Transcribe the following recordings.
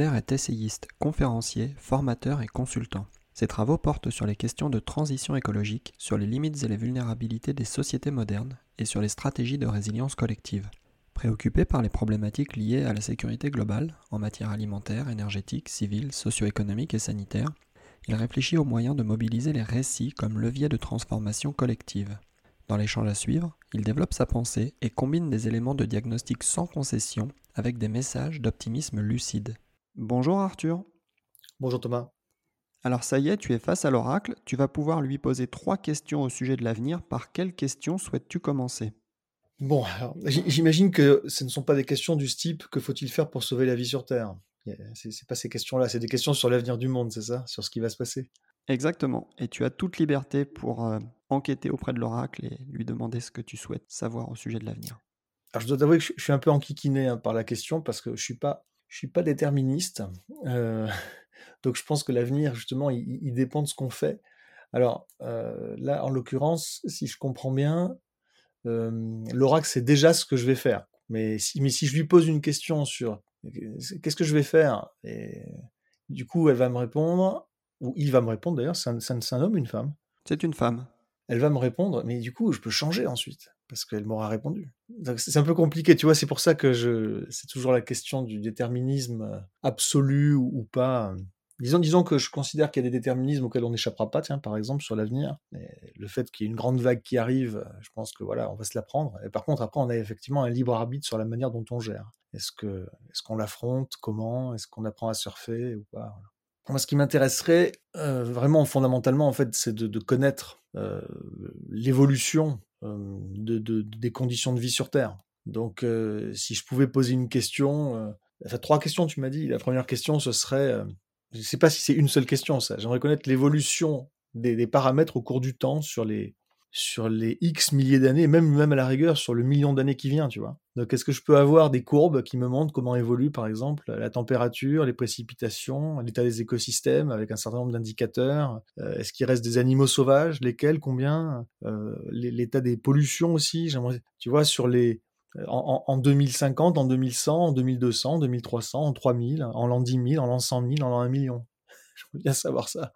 Est essayiste, conférencier, formateur et consultant. Ses travaux portent sur les questions de transition écologique, sur les limites et les vulnérabilités des sociétés modernes et sur les stratégies de résilience collective. Préoccupé par les problématiques liées à la sécurité globale en matière alimentaire, énergétique, civile, socio-économique et sanitaire, il réfléchit aux moyens de mobiliser les récits comme levier de transformation collective. Dans l'échange à suivre, il développe sa pensée et combine des éléments de diagnostic sans concession avec des messages d'optimisme lucide. Bonjour Arthur. Bonjour Thomas. Alors ça y est, tu es face à l'oracle, tu vas pouvoir lui poser trois questions au sujet de l'avenir. Par quelles questions souhaites-tu commencer? Bon, alors, j'imagine que ce ne sont pas des questions du type que faut-il faire pour sauver la vie sur Terre? C'est pas ces questions-là, c'est des questions sur l'avenir du monde, c'est ça? Sur ce qui va se passer? Exactement. Et tu as toute liberté pour euh, enquêter auprès de l'oracle et lui demander ce que tu souhaites savoir au sujet de l'avenir. Alors je dois t'avouer que je suis un peu enquiquiné hein, par la question parce que je suis pas, je suis pas déterministe. Euh, donc je pense que l'avenir justement, il, il, dépend de ce qu'on fait. Alors euh, là, en l'occurrence, si je comprends bien, euh, l'oracle c'est déjà ce que je vais faire. Mais si, mais si je lui pose une question sur qu'est-ce que je vais faire, et du coup elle va me répondre, ou il va me répondre d'ailleurs, c'est un, un homme une femme C'est une femme. Elle va me répondre, mais du coup je peux changer ensuite parce qu'elle m'aura répondu. C'est un peu compliqué, tu vois, c'est pour ça que je, c'est toujours la question du déterminisme euh, absolu ou, pas. Disons, disons que je considère qu'il y a des déterminismes auxquels on n'échappera pas, tiens, par exemple, sur l'avenir. Le fait qu'il y ait une grande vague qui arrive, euh, je pense que voilà, on va se la prendre. Et par contre, après, on a effectivement un libre arbitre sur la manière dont on gère. Est-ce que, est-ce qu'on l'affronte? Comment? Est-ce qu'on apprend à surfer ou pas? Moi, ce qui m'intéresserait euh, vraiment fondamentalement, en fait, c'est de, connaître l'évolution de, de, des conditions de vie sur Terre. Donc, si je pouvais poser une question, enfin trois questions, tu m'as dit. La première question, ce serait, je ne sais pas si c'est une seule question, ça. J'aimerais connaître l'évolution des, paramètres au cours du temps sur les sur les X milliers d'années, même même à la rigueur sur le million d'années qui vient, tu vois. Donc, est-ce que je peux avoir des courbes qui me montrent comment évolue, par exemple, la température, les précipitations, l'état des écosystèmes, avec un certain nombre d'indicateurs euh, Est-ce qu'il reste des animaux sauvages Lesquels Combien euh, L'état des pollutions aussi. J'aimerais, tu vois, sur les en, en, 2050, en 2100, en 2200, en 2300, en 3000, en l'an 10 000, en l'an 100 000, en l'an 1 million. Je veux bien savoir ça.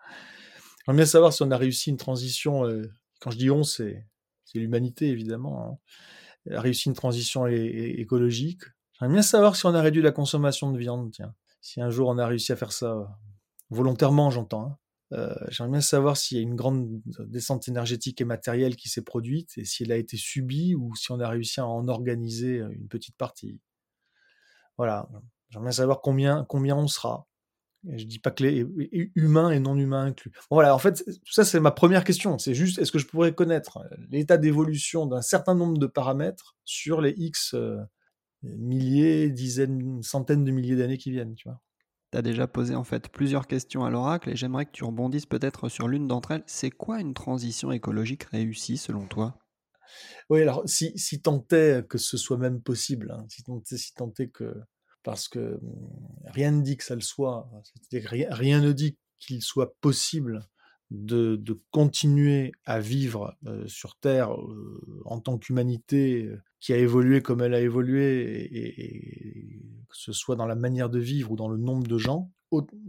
J'aimerais bien savoir si on a réussi une transition. Euh, quand je dis on, c'est l'humanité évidemment. Hein, a réussi une transition écologique. J'aimerais bien savoir si on a réduit la consommation de viande. Tiens, si un jour on a réussi à faire ça volontairement, j'entends. Hein. Euh, J'aimerais bien savoir s'il y a une grande descente énergétique et matérielle qui s'est produite et si elle a été subie ou si on a réussi à en organiser une petite partie. Voilà. J'aimerais bien savoir combien, combien on sera. Je dis pas que les humains et non humains inclus. Bon, voilà, en fait, ça c'est ma première question. C'est juste, est-ce que je pourrais connaître l'état d'évolution d'un certain nombre de paramètres sur les X euh, milliers, dizaines, centaines de milliers d'années qui viennent, tu vois? Tu as déjà posé en fait plusieurs questions à l'oracle et j'aimerais que tu rebondisses peut-être sur l'une d'entre elles. C'est quoi une transition écologique réussie selon toi? Oui, alors si, si tant est que ce soit même possible, hein, si tant est, si tant est que parce que rien ne dit que ça le soit. Rien, rien, ne dit qu'il soit possible de, continuer à vivre euh, sur Terre euh, en tant qu'humanité qui a évolué comme elle a évolué, et, que ce soit dans la manière de vivre ou dans le nombre de gens,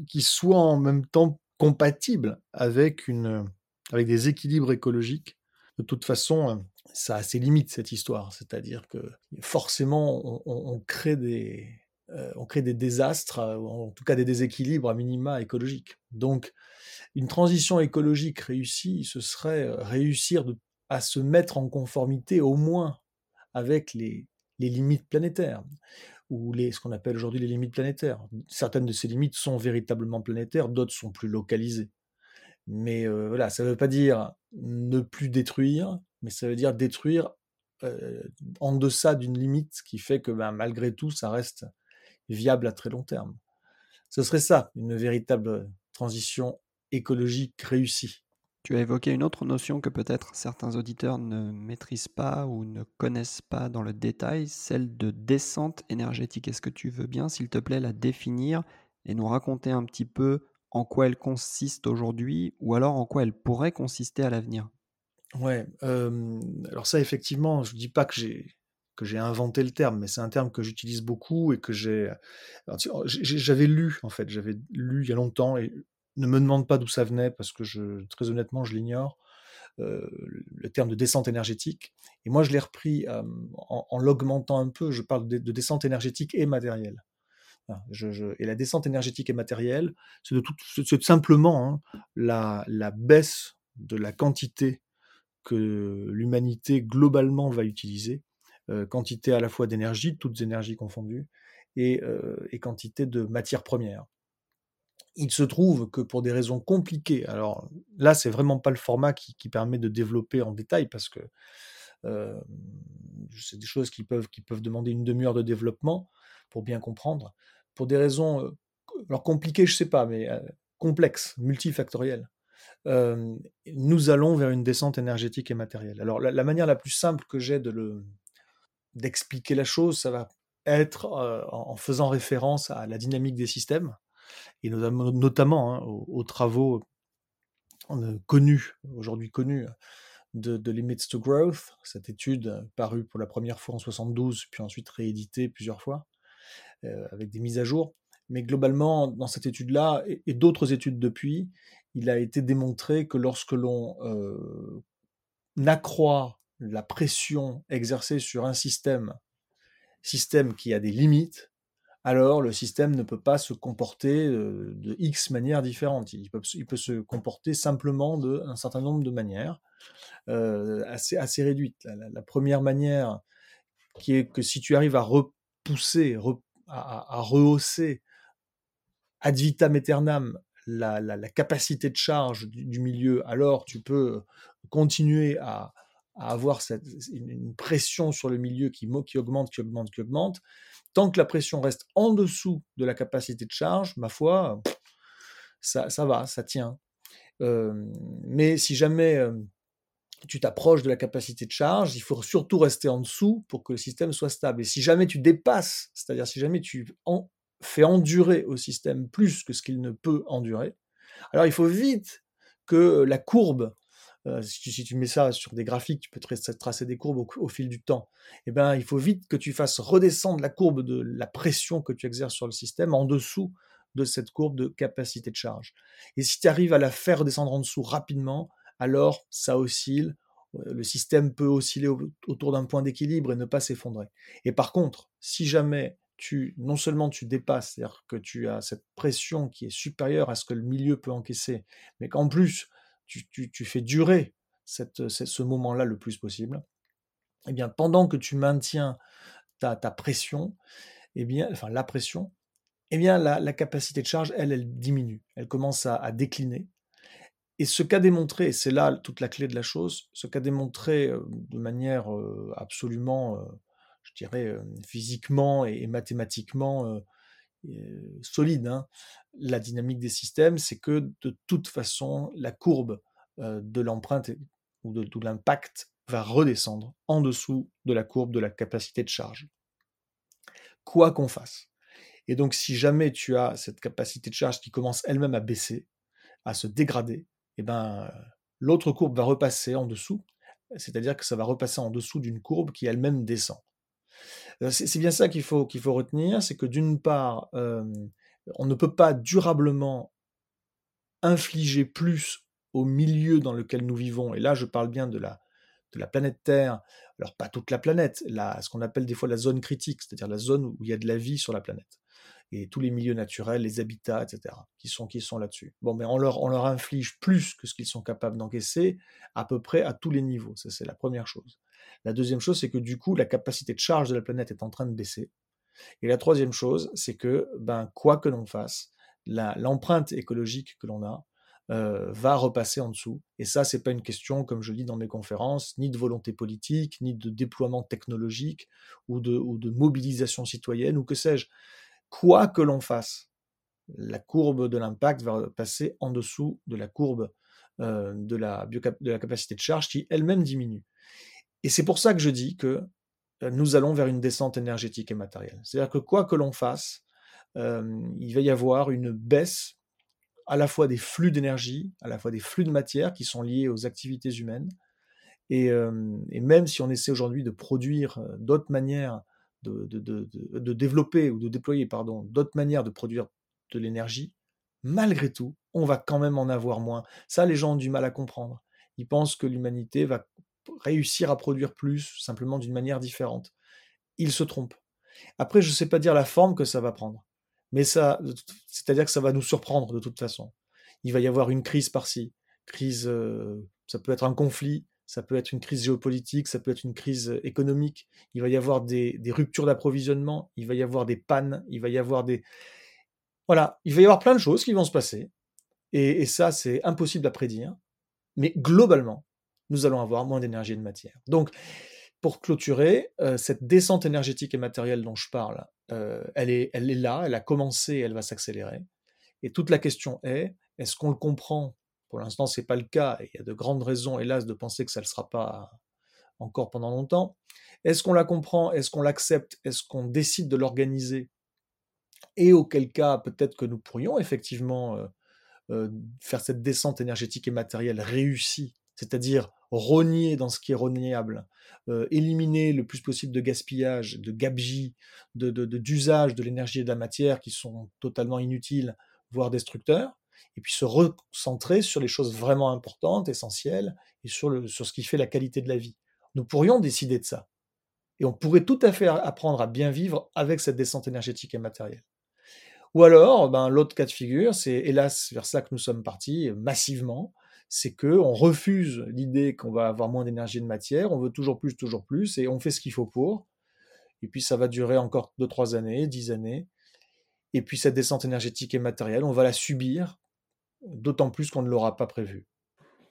qui soit en même temps compatible avec, une, avec des équilibres écologiques. De toute façon, ça a ses limites, cette histoire. C'est-à-dire que forcément, on, crée des, euh, on crée des désastres, ou en tout cas des déséquilibres à minima écologiques. Donc, une transition écologique réussie, ce serait réussir de, à se mettre en conformité au moins avec les, limites planétaires, ou les, ce qu'on appelle aujourd'hui les limites planétaires. Certaines de ces limites sont véritablement planétaires, d'autres sont plus localisées. Mais euh, voilà, ça ne veut pas dire ne plus détruire, mais ça veut dire détruire en deçà d'une limite qui fait que ben, malgré tout, ça reste viable à très long terme. Ce serait ça, une véritable transition écologique réussie. Tu as évoqué une autre notion que peut-être certains auditeurs ne maîtrisent pas ou ne connaissent pas dans le détail, celle de descente énergétique. Est-ce que tu veux bien, s'il te plaît, la définir et nous raconter un petit peu en quoi elle consiste aujourd'hui ou alors en quoi elle pourrait consister à l'avenir? Ouais, alors ça effectivement, je dis pas que j'ai que j'ai inventé le terme, mais c'est un terme que j'utilise beaucoup et que j'ai j'avais lu en fait, j'avais lu il y a longtemps et ne me demande pas d'où ça venait parce que très honnêtement, je l'ignore. le terme de descente énergétique. Et moi, je l'ai repris en, l'augmentant un peu. Je parle de, descente énergétique et matérielle. et la descente énergétique et matérielle, c'est simplement hein, la, baisse de la quantité que l'humanité globalement va utiliser, euh, quantité à la fois d'énergie, toutes énergies confondues, et, euh, et quantité de matières premières. Il se trouve que pour des raisons compliquées, alors là c'est vraiment pas le format qui, qui, permet de développer en détail parce que euh, c'est des choses qui peuvent, qui peuvent demander une demi-heure de développement pour bien comprendre. Pour des raisons, alors compliquées je sais pas, mais complexes, multifactorielles nous allons vers une descente énergétique et matérielle. Alors la, manière la plus simple que j'ai de le d'expliquer la chose, ça va être en, faisant référence à la dynamique des systèmes et notamment, notamment hein, aux, travaux connus aujourd'hui connus de, Limits to Growth, cette étude parue pour la première fois en 72, puis ensuite rééditée plusieurs fois, avec des mises à jour. Mais globalement, dans cette étude-là, et d'autres études depuis, il a été démontré que lorsque l'on euh, accroît la pression exercée sur un système, système qui a des limites, alors le système ne peut pas se comporter euh, de X manières différentes. Il peut, se comporter simplement d'un certain nombre de manières euh, assez, réduites. La, première manière, qui est que si tu arrives à repousser, à, rehausser ad vitam aeternam la, capacité de charge du, milieu, alors tu peux continuer à, avoir cette, une, pression sur le milieu qui, augmente, qui augmente, qui augmente. Tant que la pression reste en dessous de la capacité de charge, ma foi, ça, ça va, ça tient. Mais si jamais tu t'approches de la capacité de charge, il faut surtout rester en dessous pour que le système soit stable. Et si jamais tu dépasses, c'est-à-dire si jamais tu en, fait endurer au système plus que ce qu'il ne peut endurer, alors il faut vite que la courbe, euh, si, tu mets ça sur des graphiques, tu peux tracer des courbes au, fil du temps, eh ben, il faut vite que tu fasses redescendre la courbe de la pression que tu exerces sur le système en dessous de cette courbe de capacité de charge. Et si tu arrives à la faire redescendre en dessous rapidement, alors ça oscille, euh, le système peut osciller autour d'un point d'équilibre et ne pas s'effondrer. Et par contre, si jamais non seulement tu dépasses, c'est-à-dire que tu as cette pression qui est supérieure à ce que le milieu peut encaisser, mais qu'en plus tu, fais durer ce moment-là le plus possible, eh bien pendant que tu maintiens ta, pression, eh bien, enfin la pression, eh bien la, capacité de charge, elle, elle diminue, elle commence à, décliner. Et ce qu'a démontré, et c'est là toute la clé de la chose, ce qu'a démontré euh, de manière euh, absolument euh, je dirais, physiquement et, mathématiquement solide. Hein. La dynamique des systèmes, c'est que de toute façon, la courbe de l'empreinte ou de, l'impact va redescendre en dessous de la courbe de la capacité de charge. Quoi qu'on fasse. Et donc, si jamais tu as cette capacité de charge qui commence elle-même à baisser, à se dégrader, eh ben, l'autre courbe va repasser en dessous, c'est-à-dire que ça va repasser en dessous d'une courbe qui elle-même descend. Euh, c'est bien ça qu'il faut, qu'il faut retenir, c'est que d'une part, on ne peut pas durablement infliger plus au milieu dans lequel nous vivons, et là je parle bien de la, de la planète Terre, alors pas toute la planète, la, ce qu'on appelle des fois la zone critique, c'est-à-dire la zone où il y a de la vie sur la planète, et tous les milieux naturels, les habitats, etc., qui sont, qui sont là-dessus. Bon, mais on leur, on leur inflige plus que ce qu'ils sont capables d'encaisser, à peu près à tous les niveaux, ça c'est la première chose. La deuxième chose, c'est que du coup, la capacité de charge de la planète est en train de baisser. Et la troisième chose, c'est que, ben, quoi que l'on fasse, l'empreinte écologique que l'on a va repasser en dessous. Et ça, c'est pas une question, comme je dis dans mes conférences, ni de volonté politique, ni de déploiement technologique ou de, mobilisation citoyenne ou que sais-je. Quoi que l'on fasse, la courbe de l'impact va passer en dessous de la courbe la de la capacité de charge qui elle-même diminue. Et c'est pour ça que je dis que nous allons vers une descente énergétique et matérielle. C'est-à-dire que quoi que l'on fasse, il va y avoir une baisse à la fois des flux d'énergie, à la fois des flux de matière qui sont liés aux activités humaines. Et, même si on essaie aujourd'hui de produire d'autres manières de, de, développer ou de déployer pardon, d'autres manières de produire de l'énergie, malgré tout, on va quand même en avoir moins. Ça, les gens ont du mal à comprendre. Ils pensent que l'humanité va réussir à produire plus, simplement d'une manière différente. Ils se trompent. Après, je ne sais pas dire la forme que ça va prendre. Mais ça, c'est-à-dire que ça va nous surprendre de toute façon. Il va y avoir une crise par-ci, crise, euh, ça peut être un conflit, ça peut être une crise géopolitique, ça peut être une crise économique. Il va y avoir des, ruptures d'approvisionnement, il va y avoir des pannes, il va y avoir des, voilà, il va y avoir plein de choses qui vont se passer. Et ça, c'est impossible à prédire. Mais globalement, nous allons avoir moins d'énergie et de matière. Donc, pour clôturer, euh, cette descente énergétique et matérielle dont je parle, euh, elle, est, elle est là, elle a commencé, elle va s'accélérer. Et toute la question est, est-ce qu'on le comprend? Pour l'instant, ce n'est pas le cas, et il y a de grandes raisons, hélas, de penser que ça ne le sera pas encore pendant longtemps. Est-ce qu'on la comprend? Est-ce qu'on l'accepte? Est-ce qu'on décide de l'organiser? Et auquel cas, peut-être que nous pourrions effectivement euh, faire cette descente énergétique et matérielle réussie, c'est-à-dire rogner dans ce qui est rognéable, euh, éliminer le plus possible de gaspillage, de gabegie, de, d'usage de, l'énergie et de la matière qui sont totalement inutiles, voire destructeurs, et puis se recentrer sur les choses vraiment importantes, essentielles, et sur, le, sur ce qui fait la qualité de la vie. Nous pourrions décider de ça. Et on pourrait tout à fait apprendre à bien vivre avec cette descente énergétique et matérielle. Ou alors, ben, l'autre cas de figure, c'est hélas vers ça que nous sommes partis massivement, c'est que on refuse l'idée qu'on va avoir moins d'énergie de matière, on veut toujours plus, toujours plus, et on fait ce qu'il faut pour. Et puis ça va durer encore 2-3 années, 10 années. Et puis cette descente énergétique et matérielle, on va la subir, d'autant plus qu'on ne l'aura pas prévu.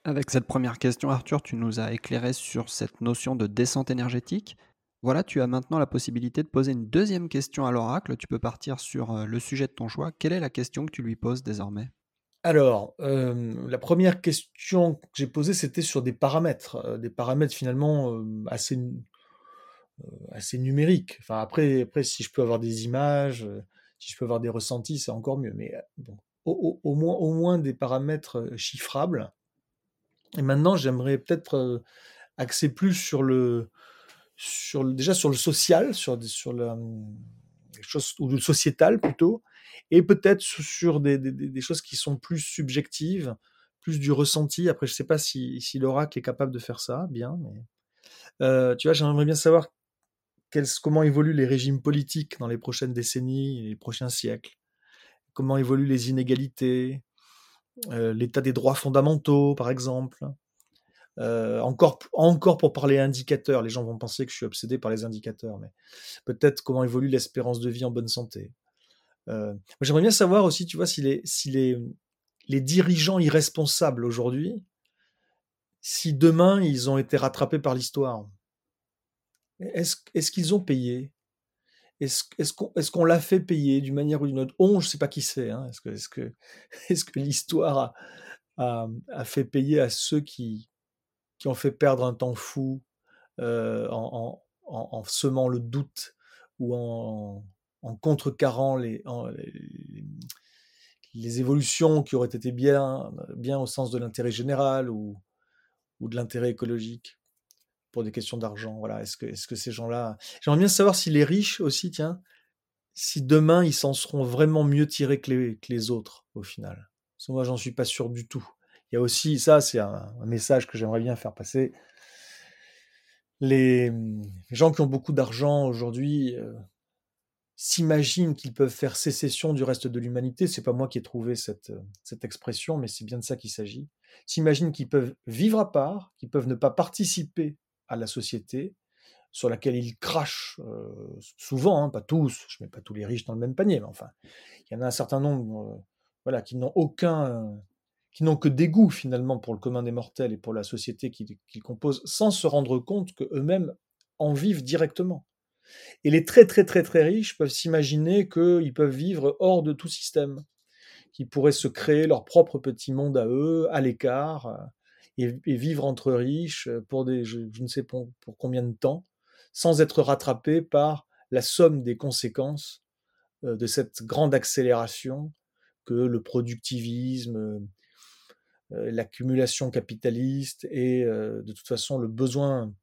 Avec cette première question, Arthur, tu nous as éclairé sur cette notion de descente énergétique. Voilà, tu as maintenant la possibilité de poser une deuxième question à l'oracle. Tu peux partir sur euh, le sujet de ton choix. Quelle est la question que tu lui poses désormais? Alors, la première question que j'ai posée, c'était sur des paramètres, des paramètres finalement, assez assez numériques. Enfin après après si je peux avoir des images, si je peux avoir des ressentis, c'est encore mieux. Mais au moins au moins des paramètres, chiffrables. Et maintenant, j'aimerais peut-être, axer plus sur le sur déjà sur le social, sur sur la, mmh, choses ou le sociétal plutôt et peut-être sur des, choses qui sont plus subjectives, plus du ressenti. Après, je ne sais pas si, si l'oracle est capable de faire ça, bien, euh, tu vois, j'aimerais bien savoir comment évoluent les régimes politiques dans les prochaines décennies, les prochains siècles, comment évoluent les inégalités, euh, l'état des droits fondamentaux, par exemple. Euh, encore, encore pour parler indicateurs, les gens vont penser que je suis obsédé par les indicateurs, mais peut-être comment évolue l'espérance de vie en bonne santé, j'aimerais bien savoir aussi, tu vois, si les, si les, les dirigeants irresponsables aujourd'hui, si demain ils ont été rattrapés par l'histoire, est-ce est qu'ils ont payé? Est-ce est qu'on est qu'on l'a fait payer d'une manière ou d'une autre? On, je ne sais pas qui c'est. Hein. Est-ce que, est que, est que l'histoire a, fait payer à ceux qui, qui ont fait perdre un temps fou euh, en, en, en, semant le doute ou en, en contrecarrant les, les, évolutions qui auraient été bien, bien au sens de l'intérêt général ou, ou de l'intérêt écologique pour des questions d'argent. Voilà. Est-ce que, est-ce que ces gens-là. J'aimerais bien savoir si les riches aussi, tiens, si demain ils s'en seront vraiment mieux tirés que les, que les autres au final? Parce que moi, j'en suis pas sûr du tout. Il y a aussi, ça, c'est un, message que j'aimerais bien faire passer. Les, gens qui ont beaucoup d'argent aujourd'hui, euh, s'imaginent qu'ils peuvent faire sécession du reste de l'humanité, c'est pas moi qui ai trouvé cette, euh, cette expression, mais c'est bien de ça qu'il s'agit, s'imaginent qu'ils peuvent vivre à part, qu'ils peuvent ne pas participer à la société sur laquelle ils crachent euh, souvent, hein, pas tous, je mets pas tous les riches dans le même panier, mais enfin, il y en a un certain nombre euh, voilà, qui n'ont aucun, qui n'ont que dégoût finalement pour le commun des mortels et pour la société qu'ils composent, sans se rendre compte qu'eux-mêmes en vivent directement. Et les très très très très riches peuvent s'imaginer qu'ils peuvent vivre hors de tout système, qu'ils pourraient se créer leur propre petit monde à eux, à l'écart, euh, et, vivre entre riches pour des, je, ne sais pour, combien de temps, sans être rattrapés par la somme des conséquences euh, de cette grande accélération que le productivisme, euh, l'accumulation capitaliste et de toute façon le besoin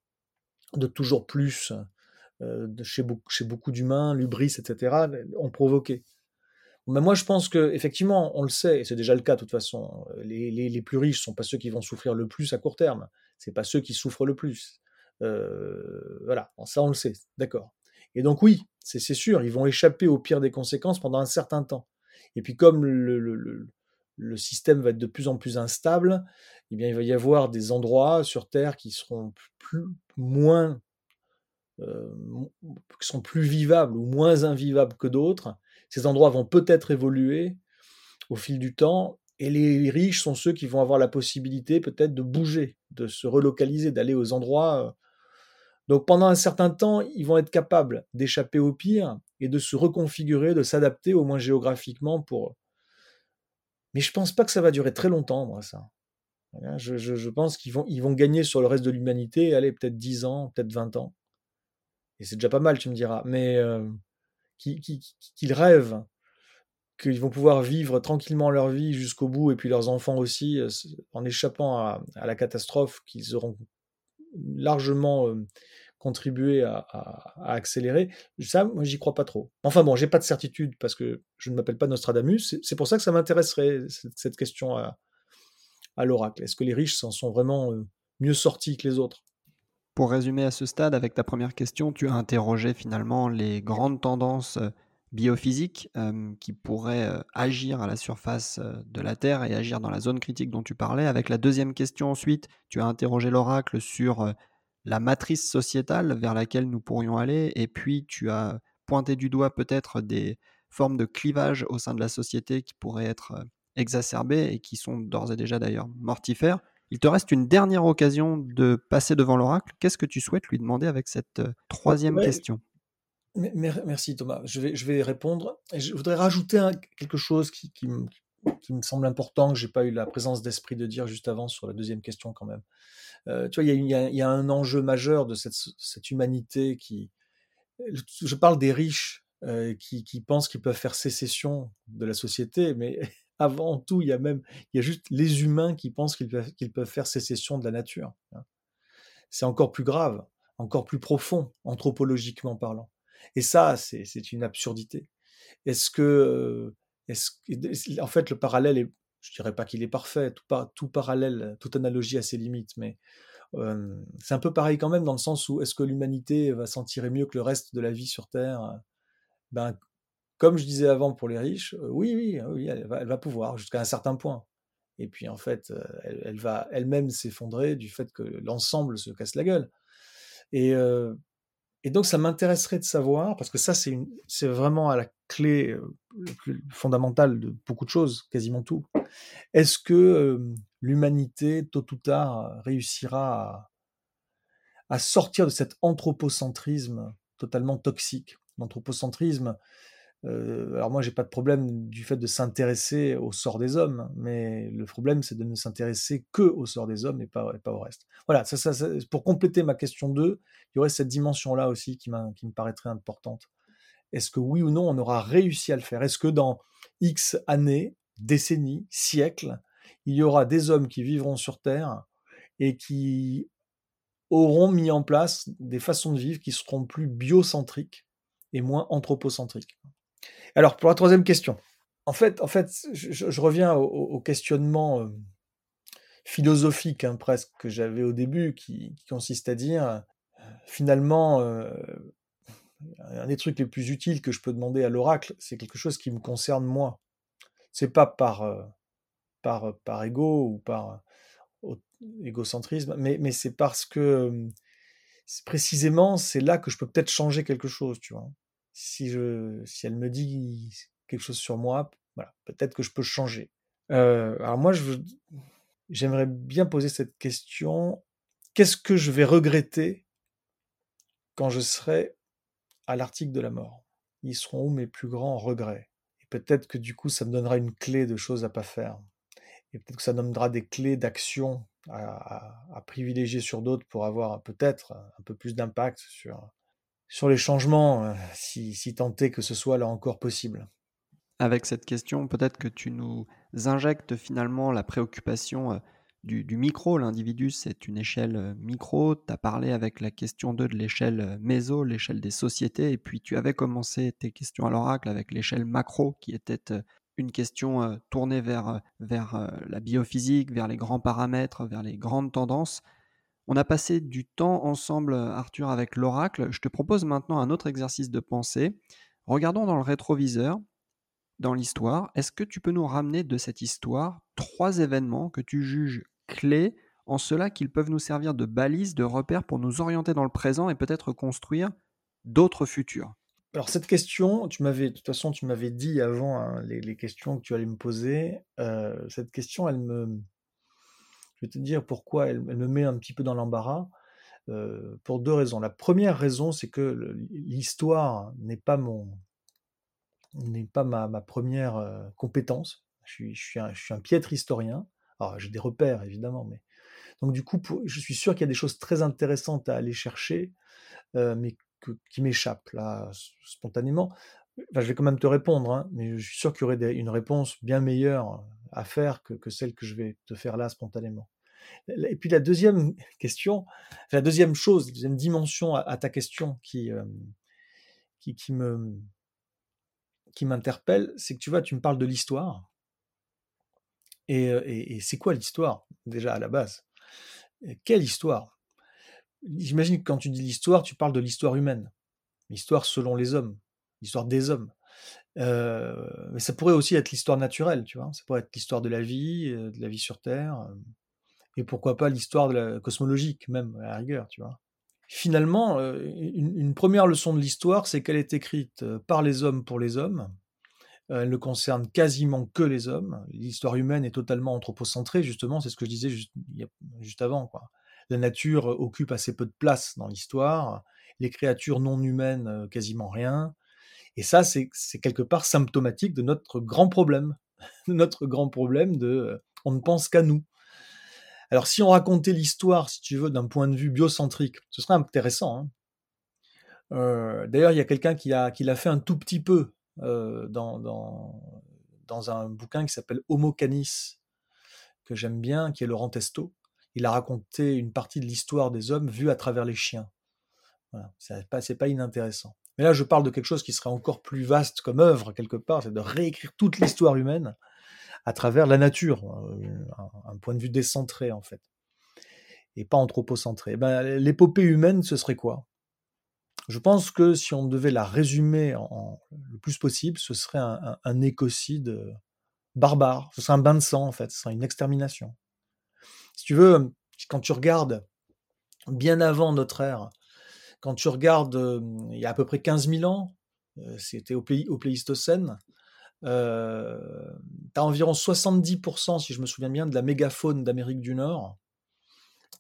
de toujours plus euh, chez, beaucoup, chez beaucoup d'humains, l'ubris, etc., ont provoqué. Mais moi, je pense que effectivement, on le sait, et c'est déjà le cas de toute façon. Les, les, plus riches sont pas ceux qui vont souffrir le plus à court terme. C'est pas ceux qui souffrent le plus. Euh, voilà, ça on le sait, d'accord. Et donc oui, c'est sûr, ils vont échapper au pire des conséquences pendant un certain temps. Et puis comme le, le, le, système va être de plus en plus instable, eh bien il va y avoir des endroits sur Terre qui seront plus, moins qui sont plus vivables ou moins invivables que d'autres. Ces endroits vont peut-être évoluer au fil du temps, et les riches sont ceux qui vont avoir la possibilité peut-être de bouger, de se relocaliser, d'aller aux endroits. Euh. Donc pendant un certain temps, ils vont être capables d'échapper au pire et de se reconfigurer, de s'adapter au moins géographiquement pour. Mais je pense pas que ça va durer très longtemps, moi, ça. Je, je pense qu'ils vont, ils vont gagner sur le reste de l'humanité, allez, peut-être 10 ans, peut-être 20 ans et c'est déjà pas mal, tu me diras, mais euh, qu'ils rêvent qu'ils vont pouvoir vivre tranquillement leur vie jusqu'au bout, et puis leurs enfants aussi, euh, en échappant à, la catastrophe qu'ils auront largement euh, contribué à, accélérer, ça, moi, j'y crois pas trop. Enfin bon, j'ai pas de certitude parce que je ne m'appelle pas Nostradamus. C'est pour ça que ça m'intéresserait cette, question à l'oracle. Est-ce que les riches s'en sont vraiment mieux sortis que les autres? Pour résumer à ce stade, avec ta première question, tu as interrogé finalement les grandes tendances euh, biophysiques euh, qui pourraient euh, agir à la surface de la Terre et agir dans la zone critique dont tu parlais. Avec la deuxième question ensuite, tu as interrogé l'oracle sur la matrice sociétale vers laquelle nous pourrions aller et puis tu as pointé du doigt peut-être des formes de clivage au sein de la société qui pourraient être exacerbées et qui sont d'ores et déjà d'ailleurs mortifères. Il te reste une dernière occasion de passer devant l'oracle. Qu'est-ce que tu souhaites lui demander avec cette euh, troisième question? Merci Thomas. Je vais, je vais répondre. je voudrais rajouter quelque chose qui, me, semble important, que j'ai pas eu la présence d'esprit de dire juste avant sur la deuxième question quand même. Euh, tu vois, il y, a, un enjeu majeur de cette, humanité qui... Je parle des riches euh, qui, qui, pensent qu'ils peuvent faire sécession de la société, mais avant tout, il y a même, il y a juste les humains qui pensent qu'ils peuvent, faire sécession de la nature. Hein. C'est encore plus grave, encore plus profond, anthropologiquement parlant. Et ça, c'est, une absurdité. Est-ce que, en fait, le parallèle est, je dirais pas qu'il est parfait, tout, tout parallèle, toute analogie a ses limites, mais c'est un peu pareil quand même dans le sens où est-ce que l'humanité va s'en tirer mieux que le reste de la vie sur Terre? Ben, comme je disais avant pour les riches, euh, oui, oui, oui elle, va, pouvoir jusqu'à un certain point. Et puis en fait, euh, elle, va elle-même s'effondrer du fait que l'ensemble se casse la gueule. Et, euh, donc ça m'intéresserait de savoir, parce que ça c'est, c'est vraiment à la clé fondamentale de beaucoup de choses, quasiment tout. Est-ce que l'humanité, tôt ou tard, réussira à, à, sortir de cet anthropocentrisme totalement toxique? L'anthropocentrisme, euh, alors moi, j'ai pas de problème du fait de s'intéresser au sort des hommes, mais le problème, c'est de ne s'intéresser que au sort des hommes et pas, au reste. Voilà, pour compléter ma question 2, il y aurait cette dimension-là aussi qui, qui me paraîtrait importante. Est-ce que oui ou non, on aura réussi à le faire? Est-ce que dans X années, décennies, siècles, il y aura des hommes qui vivront sur Terre et qui auront mis en place des façons de vivre qui seront plus biocentriques et moins anthropocentriques? Alors, pour la troisième question. En fait, en fait je, reviens au, questionnement euh, philosophique hein, presque que j'avais au début, qui, consiste à dire, euh, finalement, euh, un des trucs les plus utiles que je peux demander à l'oracle, c'est quelque chose qui me concerne moi. C'est pas par, par, par ego ou par égocentrisme, mais, mais c'est parce que précisément, c'est là que je peux peut-être changer quelque chose, tu vois si, je, si elle me dit quelque chose sur moi, voilà, peut-être que je peux changer. Euh, alors moi, j'aimerais bien poser cette question. Qu'est-ce que je vais regretter quand je serai à l'article de la mort? Ils seront où mes plus grands regrets? Et peut-être que du coup, ça me donnera une clé de choses à pas faire. Et peut-être que ça donnera des clés d'action à, privilégier sur d'autres pour avoir peut-être un peu plus d'impact sur, sur les changements, euh, si, si tant que ce soit là encore possible. Avec cette question, peut-être que tu nous injectes finalement la préoccupation euh, du, micro. L'individu, c'est une échelle euh, micro. Tu as parlé avec la question 2 de l'échelle méso, l'échelle des sociétés. Et puis tu avais commencé tes questions à l'oracle avec l'échelle macro, qui était une question tournée vers la biophysique, vers les grands paramètres, vers les grandes tendances. On a passé du temps ensemble, Arthur, avec l'oracle. Je te propose maintenant un autre exercice de pensée. Regardons dans le rétroviseur, dans l'histoire. Est-ce que tu peux nous ramener de cette histoire trois événements que tu juges clés en cela qu'ils peuvent nous servir de balises, de repères pour nous orienter dans le présent et peut-être construire d'autres futurs? Alors cette question, tu m'avais de toute façon, tu m'avais dit avant, hein, les questions que tu allais me poser, euh, cette question, elle me je vais te dire pourquoi elle me met un petit peu dans l'embarras, euh, pour deux raisons. La première raison, c'est que l'histoire n'est pas mon n'est pas ma 1 euh, compétence. Je suis un piètre historien. Alors j'ai des repères évidemment, mais donc du coup, je suis sûr qu'il y a des choses très intéressantes à aller chercher, mais qui m'échappe là spontanément. je vais quand même te répondre, hein, mais je suis sûr qu'il y aurait une réponse bien meilleure à faire que, celle que je vais te faire là spontanément. Et puis la deuxième question, la deuxième chose, la deuxième dimension à, ta question qui, euh, qui, m'interpelle, c'est que tu vois, tu me parles de l'histoire. Et, euh, et c'est quoi l'histoire déjà à la base? Quelle histoire? J'imagine que quand tu dis l'histoire, tu parles de l'histoire humaine, l'histoire selon les hommes, l'histoire des hommes. Mais ça pourrait aussi être l'histoire naturelle, tu vois? Ça pourrait être l'histoire de la vie, de la vie sur Terre, et pourquoi pas l'histoire de la cosmologique même à la rigueur, tu vois? Finalement, une, première leçon de l'histoire, c'est qu'elle est écrite par les hommes pour les hommes. Elle ne concerne quasiment que les hommes. L'histoire humaine est totalement anthropocentrée, justement. C'est ce que je disais juste, avant, la nature occupe assez peu de place dans l'histoire, les créatures non humaines quasiment rien. Et ça, c'est quelque part symptomatique de notre grand problème, notre grand problème de euh, on ne pense qu'à nous. Alors si on racontait l'histoire, si tu veux, d'un point de vue biocentrique, ce serait intéressant. Hein. Euh, d'ailleurs, il y a quelqu'un qui l'a fait un tout petit peu dans, dans, un bouquin qui s'appelle Homo Canis, que j'aime bien, qui est Laurent Testo il a raconté une partie de l'histoire des hommes vue à travers les chiens. Voilà, c'est pas inintéressant. Mais là, je parle de quelque chose qui serait encore plus vaste comme œuvre, quelque part, c'est de réécrire toute l'histoire humaine à travers la nature, euh, un, point de vue décentré, en fait, et pas anthropocentré. Eh ben, L'épopée humaine, ce serait quoi? Je pense que si on devait la résumer le plus possible, ce serait un, un écocide barbare, ce serait un bain de sang, en fait, ce serait une extermination. Si tu veux, quand tu regardes bien avant notre ère, quand tu regardes il y a à peu près 15 000 ans, c'était au, Pléistocène, tu as environ 70%, si je me souviens bien, de la mégafaune d'Amérique du Nord.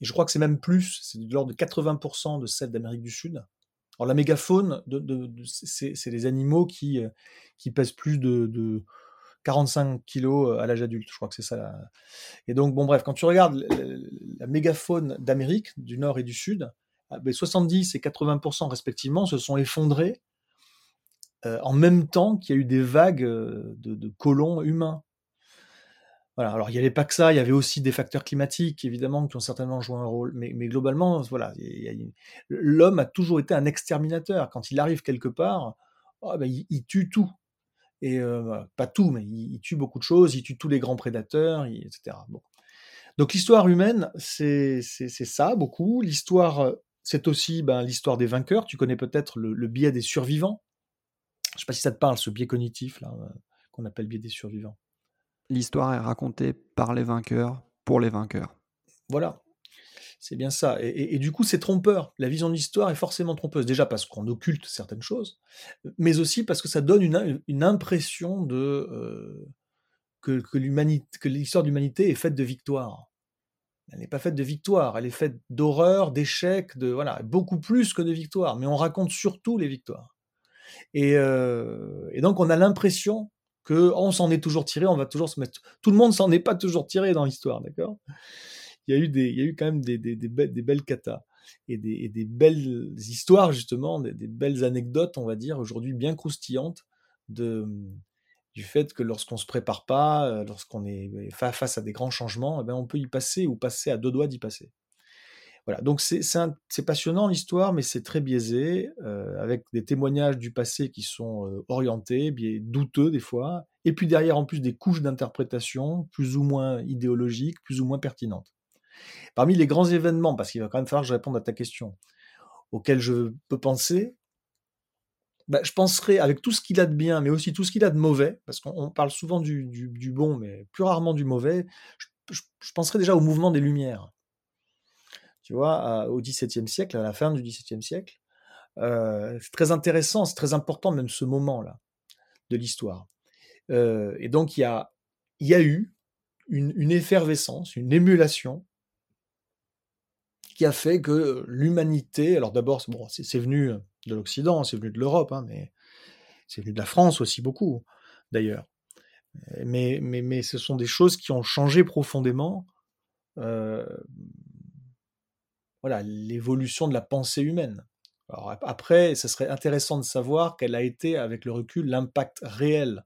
Et je crois que c'est même plus, c'est de l'ordre de 80% de celle d'Amérique du Sud. Alors la mégafaune, c'est les animaux qui, qui pèsent plus de 45 kilos à l'âge adulte, je crois que c'est ça. Et donc, bon, bref, quand tu regardes la mégafaune d'Amérique, du Nord et du Sud, 70 ah, et 80% respectivement se sont effondrés en même temps qu'il y a eu des vagues de, colons humains. Voilà. Alors, il n'y avait pas que ça, il y avait aussi des facteurs climatiques, évidemment, qui ont certainement joué un rôle. Mais, globalement, voilà, l'homme a toujours été un exterminateur. Quand il arrive quelque part, oh, ben, il, tue tout et euh, pas tout, mais il, tue beaucoup de choses, il tue tous les grands prédateurs, etc. Donc l'histoire humaine, c'est ça beaucoup. L'histoire, euh, c'est aussi ben, l'histoire des vainqueurs. Tu connais peut-être le, biais des survivants. Je ne sais pas si ça te parle, ce biais cognitif là euh, qu'on appelle biais des survivants. L'histoire est racontée par les vainqueurs pour les vainqueurs. Voilà. C'est bien ça. Et, du coup, c'est trompeur. La vision de l'histoire est forcément trompeuse. Déjà parce qu'on occulte certaines choses, mais aussi parce que ça donne une, impression de, euh, que, que l'histoire de l'humanité est faite de victoires. Elle n'est pas faite de victoires, elle est faite d'horreur, d'échecs, de voilà, beaucoup plus que de victoires. Mais on raconte surtout les victoires. Et, euh, et donc on a l'impression que on s'en est toujours tiré, on va toujours se mettre. Tout le monde s'en est pas toujours tiré dans l'histoire, d'accord? Il y a eu des, quand même des, des, des, belles, des katas et des, et des belles histoires justement, des, belles anecdotes, on va dire aujourd'hui bien croustillantes de fait que lorsqu'on se prépare pas, euh, lorsqu'on est face à des grands changements, eh ben on peut y passer ou passer à deux doigts d'y passer. Voilà, donc c'est passionnant l'histoire, mais c'est très biaisé, euh, avec des témoignages du passé qui sont euh, orientés, bien douteux des fois, et puis derrière en plus des couches d'interprétation plus ou moins idéologiques, plus ou moins pertinentes. Parmi les grands événements, parce qu'il va quand même falloir que je réponde à ta question, auxquels je peux penser, bah, je penserais, avec tout ce qu'il a de bien, mais aussi tout ce qu'il a de mauvais, parce qu'on parle souvent du, bon, mais plus rarement du mauvais, je, penserais déjà au mouvement des Lumières. Tu vois, au XVIIe siècle, à la fin du XVIIe siècle, euh, c'est très intéressant, c'est très important même ce moment-là de l'histoire. Euh, et donc il y a, eu une, une effervescence, une émulation qui a fait que l'humanité, alors d'abord, bon, c'est venu de l'Occident, c'est venu de l'Europe, hein, mais c'est venu de la France aussi beaucoup, d'ailleurs. Mais, mais, mais ce sont des choses qui ont changé profondément euh, voilà, l'évolution de la pensée humaine. Alors après, ce serait intéressant de savoir quel a été, avec le recul, l'impact réel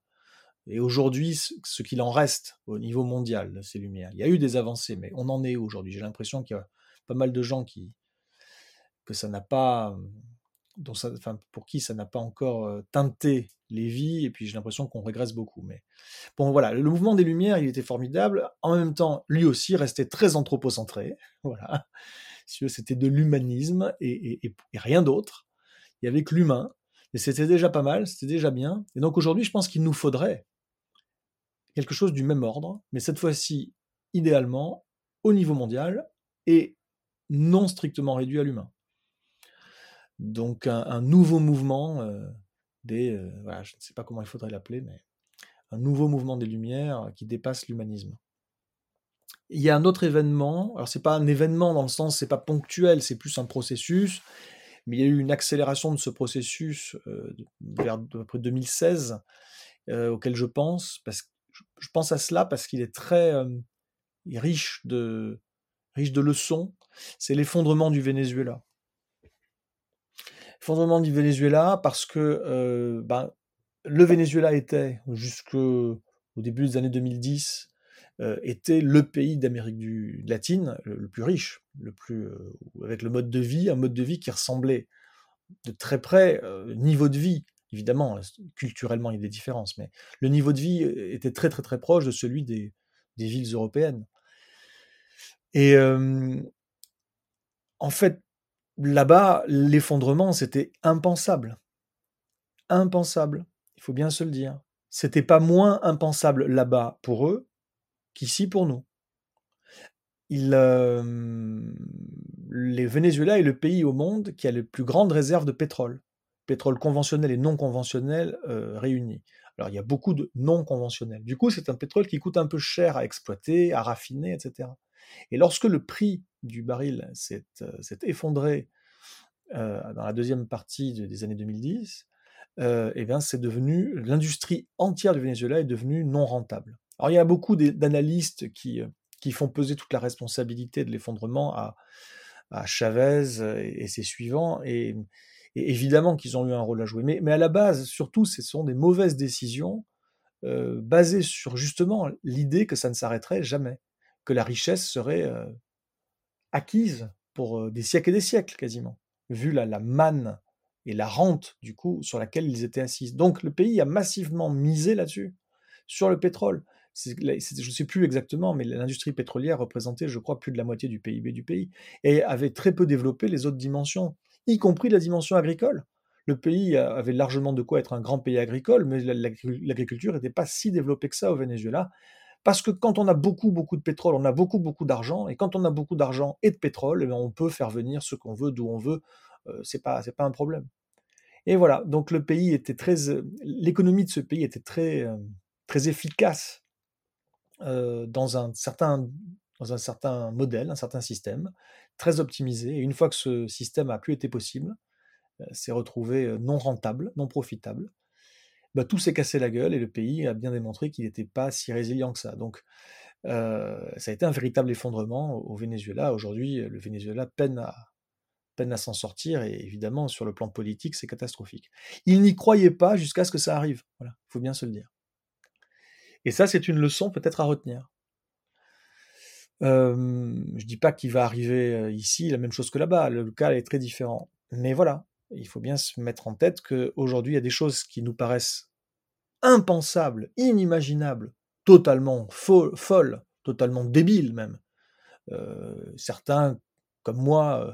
et aujourd'hui ce qu'il en reste au niveau mondial de ces lumières. Il y a eu des avancées, mais on en est aujourd'hui? J'ai l'impression qu'il y a pas mal de gens qui que ça n'a pas pour qui ça n'a pas encore teinté les vies, et puis j'ai l'impression qu'on régresse beaucoup. Mais bon, voilà, le mouvement des Lumières, il était formidable. En même temps, lui aussi restait très anthropocentré. Voilà, c'était de l'humanisme et, rien d'autre. Il y avait que l'humain, et c'était déjà pas mal, c'était déjà bien. Et donc aujourd'hui, je pense qu'il nous faudrait quelque chose du même ordre, mais cette fois-ci, idéalement, au niveau mondial et non strictement réduit à l'humain. Donc un, nouveau mouvement euh, des, euh, je ne sais pas comment il faudrait l'appeler, mais un nouveau mouvement des Lumières qui dépasse l'humanisme. Il y a un autre événement, alors c'est pas un événement dans le sens, c'est pas ponctuel, c'est plus un processus, mais il y a eu une accélération de ce processus euh, vers à peu près 2016 auquel je pense, parce que je pense à cela parce qu'il est très riche de riche de leçons. C'est l'effondrement du Venezuela fondement du Venezuela parce que euh, ben, le Venezuela était, jusqu'au début des années 2010, euh, était le pays d'Amérique latine le, plus riche, le plus, euh, avec le mode de vie, un mode de vie qui ressemblait de très près, niveau de vie, évidemment, culturellement il y a des différences, mais le niveau de vie était très très très proche de celui des villes européennes. Et en fait, Là-bas, l'effondrement, c'était impensable. Impensable, il faut bien se le dire. C'était pas moins impensable là-bas pour eux qu'ici pour nous. Il, les Venezuela est le pays au monde qui a les plus grandes réserves de pétrole, pétrole conventionnel et non conventionnel euh, réunis. Alors il y a beaucoup de non conventionnels. Du coup, c'est un pétrole qui coûte un peu cher à exploiter, à raffiner, etc. Et lorsque le prix du baril s'est euh, effondré euh, dans la deuxième partie des années 2010, euh, eh c'est devenu l'industrie entière du Venezuela est devenue non rentable. Alors il y a beaucoup d'analystes qui, qui font peser toute la responsabilité de l'effondrement à, Chavez et, ses suivants, et, évidemment qu'ils ont eu un rôle à jouer. Mais, à la base, surtout, ce sont des mauvaises décisions basées sur justement l'idée que ça ne s'arrêterait jamais, que la richesse serait acquise pour des siècles et des siècles quasiment, vu la, manne et la rente du coup sur laquelle ils étaient assis. Donc le pays a massivement misé là-dessus, sur le pétrole. je ne sais plus exactement, mais l'industrie pétrolière représentait, je crois, plus de la moitié du PIB du pays et avait très peu développé les autres dimensions, y compris la dimension agricole. Le pays avait largement de quoi être un grand pays agricole, mais l'agriculture n'était pas si développée que ça au Venezuela, parce que quand on a beaucoup, beaucoup de pétrole, on a beaucoup, beaucoup d'argent. Et quand on a beaucoup d'argent et de pétrole, eh ben, on peut faire venir ce qu'on veut, d'où on veut. Euh, c'est pas, c'est pas un problème. Et voilà. Donc le pays était très, l'économie de ce pays était très, euh, très efficace dans, un certain, dans un certain modèle, un certain système, très optimisé. Et une fois que ce système a plus été possible, s'est retrouvé non rentable, non profitable, bah, tout s'est cassé la gueule et le pays a bien démontré qu'il n'était pas si résilient que ça. Donc, ça a été un véritable effondrement au Venezuela. Aujourd'hui, le Venezuela peine à, peine à s'en sortir et évidemment, sur le plan politique, c'est catastrophique. Il n'y croyait pas jusqu'à ce que ça arrive. Il faut bien se le dire. Et ça, c'est une leçon peut-être à retenir. Euh, je dis pas qu'il va arriver ici la même chose que là-bas. Le cas est très différent. Mais voilà, il faut bien se mettre en tête qu'aujourd'hui, il y a des choses qui nous paraissent impensables, inimaginables, totalement folles, totalement débiles même. Euh, certains, comme moi, euh,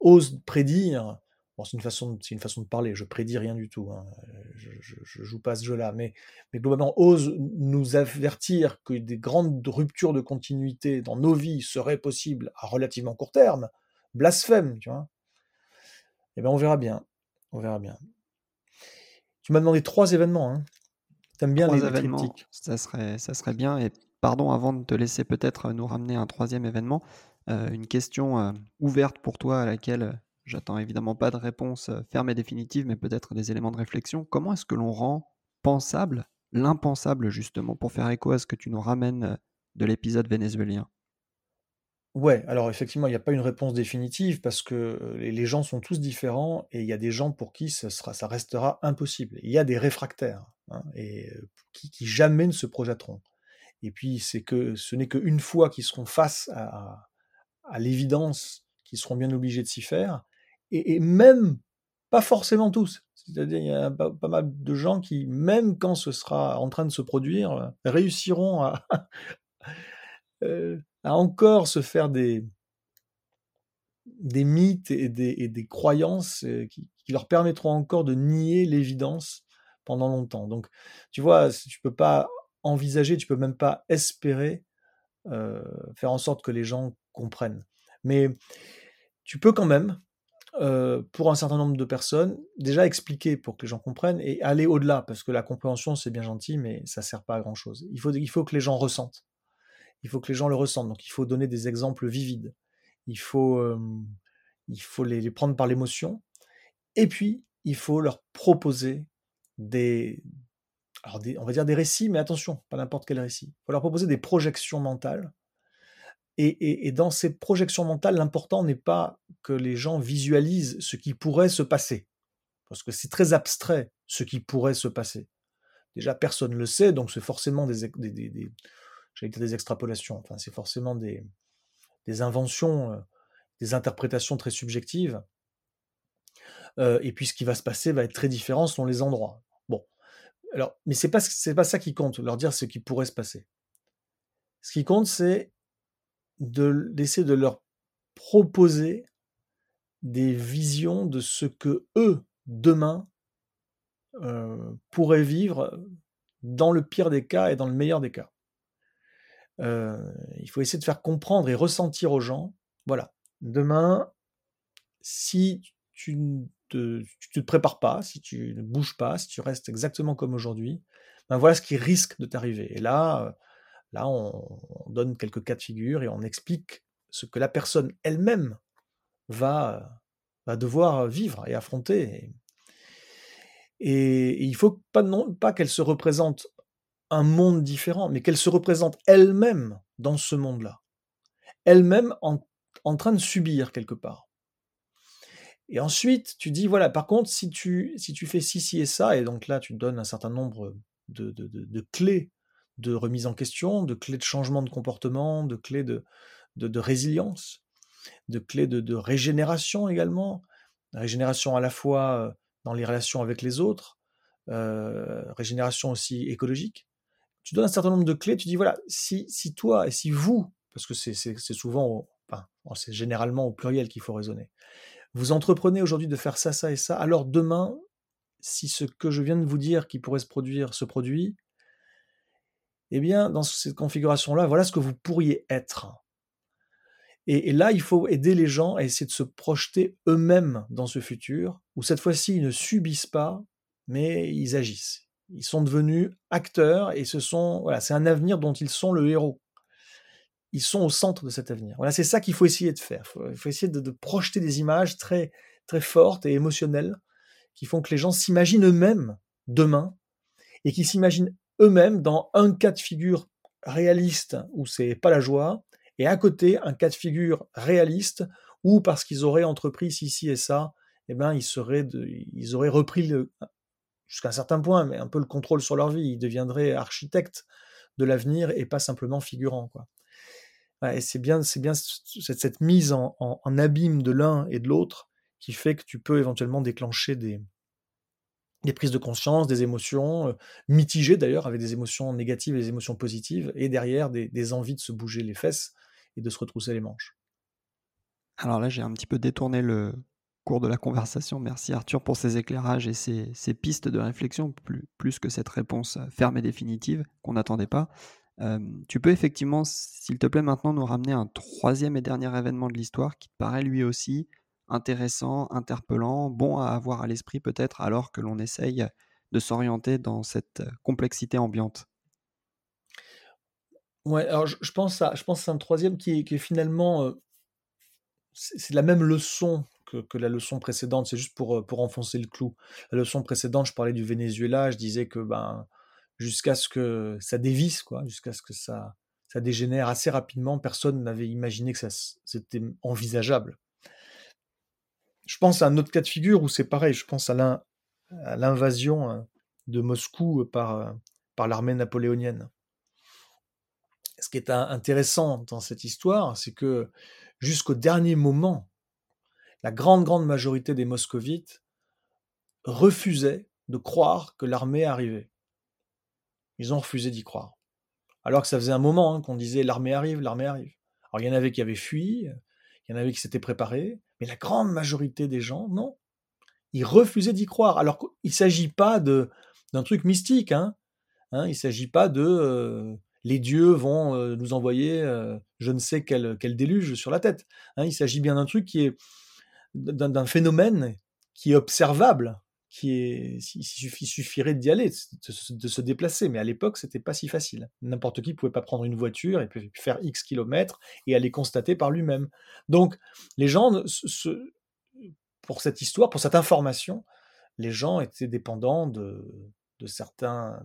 osent prédire. Bon, c'est une façon, c'est une façon de parler. Je prédis rien du tout. Hein. Je, je, joue pas ce jeu-là, mais, mais globalement, ose nous avertir que des grandes ruptures de continuité dans nos vies seraient possibles à relativement court terme. Blasphème, tu vois. Eh bien, on verra bien. On verra bien. Tu m'as demandé trois événements. Hein. T'aimes bien les événements. Ça serait, ça serait bien. Et pardon, avant de te laisser peut-être nous ramener un troisième événement, euh, une question euh, ouverte pour toi à laquelle euh, j'attends évidemment pas de réponse ferme et définitive, mais peut-être des éléments de réflexion. Comment est-ce que l'on rend pensable l'impensable justement pour faire écho à ce que tu nous ramènes de l'épisode vénézuélien? Ouais, alors effectivement, il n'y a pas une réponse définitive parce que les gens sont tous différents et il y a des gens pour qui ça, sera, ça restera impossible. Il y a des réfractaires hein, et qui, jamais ne se projetteront. Et puis c'est que ce n'est qu'une fois qu'ils seront face à, l'évidence qu'ils seront bien obligés de s'y faire, et, même pas forcément tous. C'est-à-dire il y a pas, mal de gens qui, même quand ce sera en train de se produire, réussiront à, euh, à encore se faire des, mythes et des, croyances euh, qui, leur permettront encore de nier l'évidence pendant longtemps. Donc, tu vois, tu peux pas envisager, tu peux même pas espérer euh, faire en sorte que les gens comprennent. Mais tu peux quand même, euh, pour un certain nombre de personnes, déjà expliquer pour que les gens comprennent et aller au-delà, parce que la compréhension, c'est bien gentil, mais ça sert pas à grand-chose. Il faut, il faut que les gens ressentent. Il faut que les gens le ressentent. Donc il faut donner des exemples vivides. Il faut, il faut les, prendre par l'émotion. Et puis, il faut leur proposer des, alors on va dire des récits, mais attention, pas n'importe quel récit. Il faut leur proposer des projections mentales. Et, dans ces projections mentales, l'important n'est pas que les gens visualisent ce qui pourrait se passer, parce que c'est très abstrait ce qui pourrait se passer. Déjà, personne ne le sait, donc c'est forcément des, des extrapolations. Enfin, c'est forcément des, des inventions, euh, des interprétations très subjectives. Euh, et puis, ce qui va se passer va être très différent selon les endroits. Alors, mais c'est pas c'est pas ça qui compte, leur dire ce qui pourrait se passer. Ce qui compte, c'est de d'essayer de leur proposer des visions de ce que eux demain euh, pourraient vivre dans le pire des cas et dans le meilleur des cas. Euh, il faut essayer de faire comprendre et ressentir aux gens, voilà, demain, si tu te, tu te prépares pas, si tu ne bouges pas, si tu restes exactement comme aujourd'hui, ben voilà ce qui risque de t'arriver. Et là, euh, là on, donne quelques cas de figure et on explique ce que la personne elle-même va, va devoir vivre et affronter. Et, il ne faut pas, non, pas qu'elle se représente un monde différent, mais qu'elle se représente elle-même dans ce monde-là. Elle-même en, train de subir quelque part. Et ensuite, tu dis, voilà, par contre, si tu, si fais ci, ci et ça, et donc là, tu donnes un certain nombre de, de, clés de remise en question, de clés de changement de comportement, de clés de, de, résilience, de clés de, régénération également, régénération à la fois euh, dans les relations avec les autres, euh, régénération aussi écologique. Tu donnes un certain nombre de clés, tu dis, voilà, si, si toi et si vous, parce que c'est souvent, enfin, c'est généralement au pluriel qu'il faut raisonner, vous entreprenez aujourd'hui de faire ça, ça et ça, alors demain, si ce que je viens de vous dire qui pourrait se produire se produit, eh bien, dans cette configuration-là, voilà ce que vous pourriez être. Et, là, il faut aider les gens à essayer de se projeter eux-mêmes dans ce futur, où cette fois-ci, ils ne subissent pas, mais ils agissent. Ils sont devenus acteurs et ce sont, voilà, c'est un avenir dont ils sont le héros. Ils sont au centre de cet avenir. Voilà, c'est ça qu'il faut essayer de faire. Il faut, essayer de, projeter des images très, très fortes et émotionnelles qui font que les gens s'imaginent eux-mêmes demain et qui s'imaginent eux-mêmes dans un cas de figure réaliste où c'est pas la joie et à côté un cas de figure réaliste où parce qu'ils auraient entrepris ci, et ça, eh ben, ils, seraient ils auraient repris le, jusqu'à un certain point, mais un peu le contrôle sur leur vie. Ils deviendraient architectes de l'avenir et pas simplement figurants. Quoi. et c'est bien, c'est bien cette, mise en, abîme de l'un et de l'autre qui fait que tu peux éventuellement déclencher des, des prises de conscience, des émotions, euh, mitigées d'ailleurs, avec des émotions négatives et des émotions positives, et derrière des, envies de se bouger les fesses et de se retrousser les manches. Alors là, j'ai un petit peu détourné le, cours de la conversation. Merci Arthur pour ces éclairages et ces, pistes de réflexion, plus, plus, que cette réponse ferme et définitive qu'on n'attendait pas. Euh, tu peux effectivement, s'il te plaît, maintenant nous ramener un troisième et dernier événement de l'histoire qui te paraît lui aussi intéressant, interpellant, bon à avoir à l'esprit peut-être alors que l'on essaye de s'orienter dans cette complexité ambiante. Ouais, alors je, pense à, je pense à un troisième qui est, finalement euh, c'est la même leçon que, la leçon précédente, c'est juste pour, euh, pour enfoncer le clou. La leçon précédente, je parlais du Venezuela, je disais que ben, jusqu'à ce que ça dévisse, quoi, jusqu'à ce que ça, ça dégénère assez rapidement, personne n'avait imaginé que ça c'était envisageable. Je pense à un autre cas de figure où c'est pareil, je pense à l'invasion hein, de Moscou par, euh, par l'armée napoléonienne. Ce qui est intéressant dans cette histoire, c'est que jusqu'au dernier moment, la grande, grande majorité des moscovites refusaient de croire que l'armée arrivait. Ils ont refusé d'y croire. Alors que ça faisait un moment hein, qu'on disait l'armée arrive, l'armée arrive. Alors il y en avait qui avaient fui, il y en avait qui s'étaient préparés, mais la grande majorité des gens, non. Ils refusaient d'y croire. Alors qu'il ne s'agit pas d'un truc mystique. Hein. hein il ne s'agit pas de euh, les dieux vont euh, nous envoyer euh, je ne sais quel, quel, déluge sur la tête. Hein. il s'agit bien d'un truc qui est d'un phénomène qui est observable, qui il suffirait d'y aller, de, se déplacer. Mais à l'époque, c'était pas si facile. N'importe qui pouvait pas prendre une voiture et faire X kilomètres et aller constater par lui-même. Donc, les gens, pour cette histoire, pour cette information, les gens étaient dépendants de certaines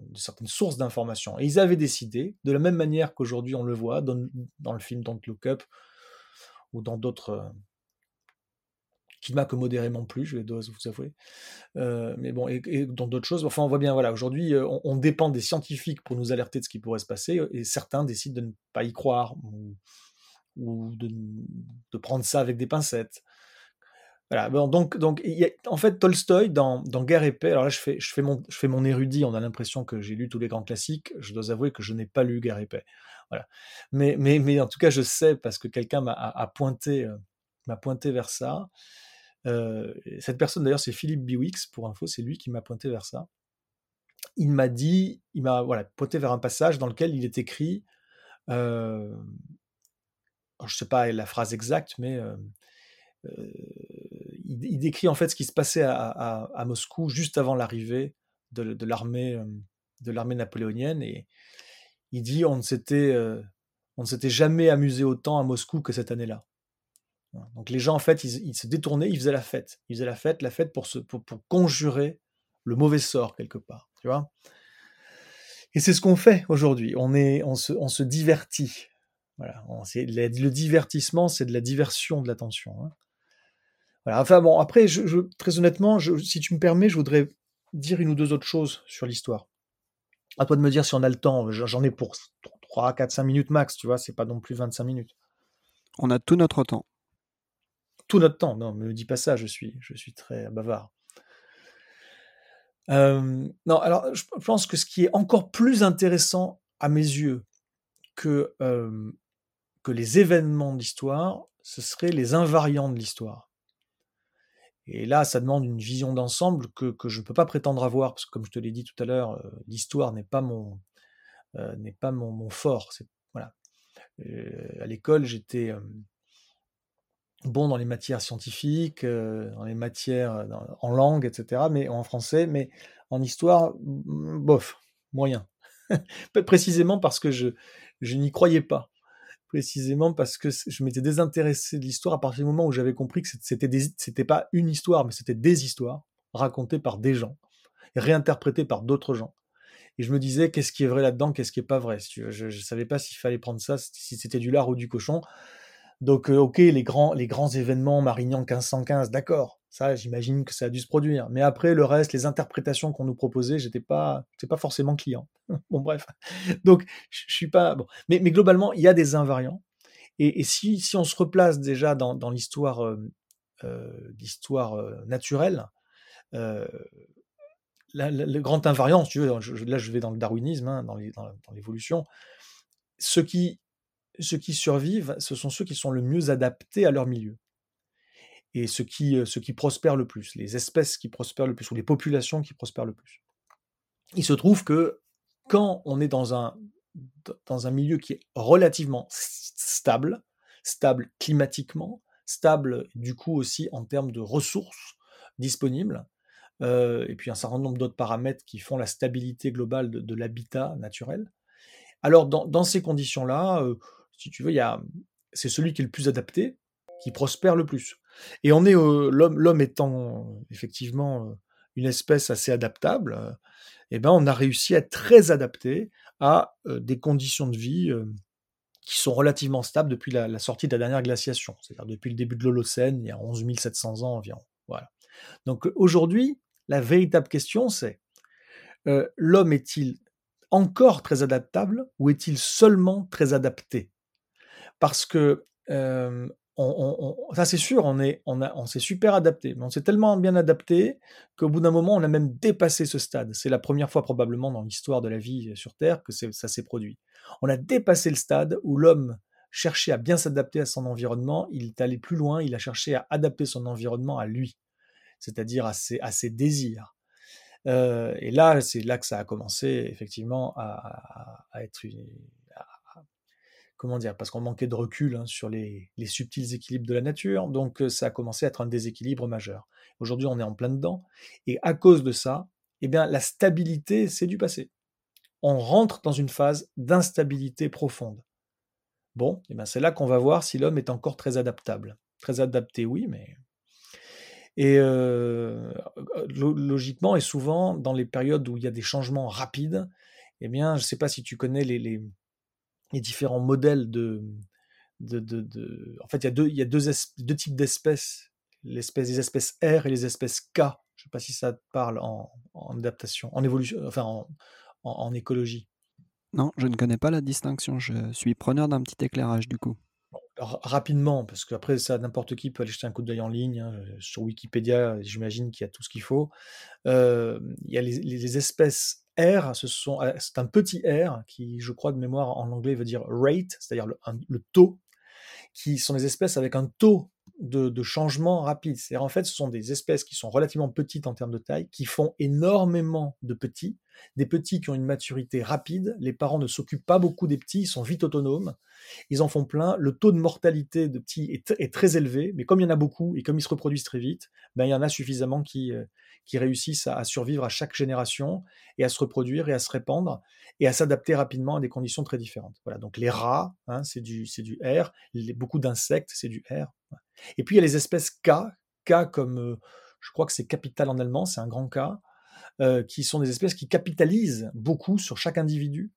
sources d'informations. Et ils avaient décidé, de la même manière qu'aujourd'hui on le voit dans, dans le film Don't Look Up ou dans d'autres qui m'a que modérément plu, je dois vous avouer. Euh, mais bon, et, dans d'autres choses, enfin, on voit bien, voilà, aujourd'hui, euh, on, dépend des scientifiques pour nous alerter de ce qui pourrait se passer, et certains décident de ne pas y croire, ou, de, prendre ça avec des pincettes. Voilà, bon, donc, donc en fait, Tolstoï, dans, dans Guerre et paix, alors là, je fais, je fais, mon, je fais mon érudit, on a l'impression que j'ai lu tous les grands classiques, je dois avouer que je n'ai pas lu Guerre et paix. Voilà. Mais, mais, mais en tout cas, je sais, parce que quelqu'un m'a pointé, euh, m'a pointé vers ça. Euh, cette personne d'ailleurs c'est Philippe Biwix pour info, c'est lui qui m'a pointé vers ça. Il m'a dit, il m'a voilà, pointé vers un passage dans lequel il est écrit, euh, je sais pas la phrase exacte, mais euh, il, décrit en fait ce qui se passait à, Moscou juste avant l'arrivée de, l'armée de l'armée napoléonienne et il dit on ne s'était on ne s'était jamais amusé autant à Moscou que cette année-là. Donc les gens, en fait, ils, se détournaient, ils faisaient la fête. Ils faisaient la fête, la fête pour, se, pour, conjurer le mauvais sort quelque part. Tu vois Et c'est ce qu'on fait aujourd'hui. On, est, on, se, on se divertit. Voilà. le divertissement, c'est de la diversion de l'attention. Hein. Voilà. Enfin bon, après, très honnêtement, si tu me permets, je voudrais dire une ou deux autres choses sur l'histoire. À toi de me dire si on a le temps. J'en ai pour 3, 4, 5 minutes max, tu vois, c'est pas non plus 25 minutes. On a tout notre temps tout notre temps. Non, ne me dis pas ça, je suis, je suis très bavard. Euh, non, alors je pense que ce qui est encore plus intéressant à mes yeux que, euh, que les événements d'histoire, ce serait les invariants de l'histoire. Et là, ça demande une vision d'ensemble que, que, je ne peux pas prétendre avoir, parce que comme je te l'ai dit tout à l'heure, euh, l'histoire n'est pas mon n'est pas mon fort. Voilà. à l'école, j'étais bon dans les matières scientifiques, dans les matières en langue, etc., mais en français, mais en histoire, bof, moyen. Précisément parce que je, je n'y croyais pas. Précisément parce que je m'étais désintéressé de l'histoire à partir du moment où j'avais compris que c'était c'était pas une histoire, mais c'était des histoires racontées par des gens, réinterprétées par d'autres gens. Et je me disais, qu'est-ce qui est vrai là-dedans, qu'est-ce qui est pas vrai. Je ne savais pas s'il fallait prendre ça, si c'était du lard ou du cochon. Donc, ok, les grands, les grands événements, Marignan 1515, d'accord, ça, j'imagine que ça a dû se produire. Mais après, le reste, les interprétations qu'on nous proposait, j'étais pas, pas forcément client. bon, bref. Donc, je suis pas. Bon. Mais, mais, globalement, il y a des invariants. Et, si, si, on se replace déjà dans, dans l'histoire, naturelle, le grand invariant, si tu veux, là je vais dans le darwinisme, hein, dans l'évolution, ceux qui ceux qui survivent, ce sont ceux qui sont le mieux adaptés à leur milieu. Et ceux qui, euh, ceux prospèrent le plus, les espèces qui prospèrent le plus, ou les populations qui prospèrent le plus. Il se trouve que quand on est dans un, dans un milieu qui est relativement stable, stable climatiquement, stable du coup aussi en termes de ressources disponibles, euh, et puis un certain nombre d'autres paramètres qui font la stabilité globale de, l'habitat naturel. Alors dans, ces conditions-là, euh, si tu veux, il y a, c'est celui qui est le plus adapté, qui prospère le plus. Et on est l'homme, l'homme étant effectivement une espèce assez adaptable, eh ben on a réussi à être très adapté à des conditions de vie qui sont relativement stables depuis la, sortie de la dernière glaciation, c'est-à-dire depuis le début de l'Holocène, il y a 11 700 ans environ. Voilà. Donc aujourd'hui, la véritable question c'est l'homme est-il encore très adaptable ou est-il seulement très adapté? Parce que ça c'est sûr, on est, on, s'est super adapté, mais on s'est tellement bien adapté qu'au bout d'un moment, on a même dépassé ce stade. C'est la première fois probablement dans l'histoire de la vie sur Terre que ça s'est produit. On a dépassé le stade où l'homme cherchait à bien s'adapter à son environnement, il est allé plus loin, il a cherché à adapter son environnement à lui, c'est-à-dire à ses, désirs. et là, c'est là que ça a commencé effectivement à, à être une, comment dire, parce qu'on manquait de recul hein, sur les, subtils équilibres de la nature, donc ça a commencé à être un déséquilibre majeur. Aujourd'hui, on est en plein dedans, et à cause de ça, eh bien, la stabilité, c'est du passé. On rentre dans une phase d'instabilité profonde. Bon, eh bien, c'est là qu'on va voir si l'homme est encore très adaptable. Très adapté, oui, mais et logiquement, et souvent, dans les périodes où il y a des changements rapides, eh bien, je ne sais pas si tu connais les, les différents modèles de, de, de, En fait, il y a deux, il y a deux, deux types d'espèces, l'espèce des espèces R et les espèces K. Je ne sais pas si ça te parle en, en adaptation, en évolution, enfin en, en, écologie. Non, je ne connais pas la distinction. Je suis preneur d'un petit éclairage du coup. rapidement, parce qu'après ça, n'importe qui peut aller jeter un coup d'œil en ligne. Hein, sur Wikipédia, j'imagine qu'il y a tout ce qu'il faut. Euh, il y a les, les espèces R, euh, c'est un petit R qui, je crois de mémoire en anglais, veut dire rate, c'est-à-dire le, taux, qui sont des espèces avec un taux de, changement rapide. C'est-à-dire en fait, ce sont des espèces qui sont relativement petites en termes de taille, qui font énormément de petits, des petits qui ont une maturité rapide. Les parents ne s'occupent pas beaucoup des petits, ils sont vite autonomes, ils en font plein. Le taux de mortalité de petits est, très élevé, mais comme il y en a beaucoup et comme ils se reproduisent très vite, ben, il y en a suffisamment qui, euh, réussissent à, survivre à chaque génération et à se reproduire et à se répandre et à s'adapter rapidement à des conditions très différentes. Voilà, donc les rats, hein, c'est du, c'est du R, beaucoup d'insectes, c'est du R. Et puis il y a les espèces K, K comme, euh, je crois que c'est capital en allemand, c'est un grand K, euh, qui sont des espèces qui capitalisent beaucoup sur chaque individu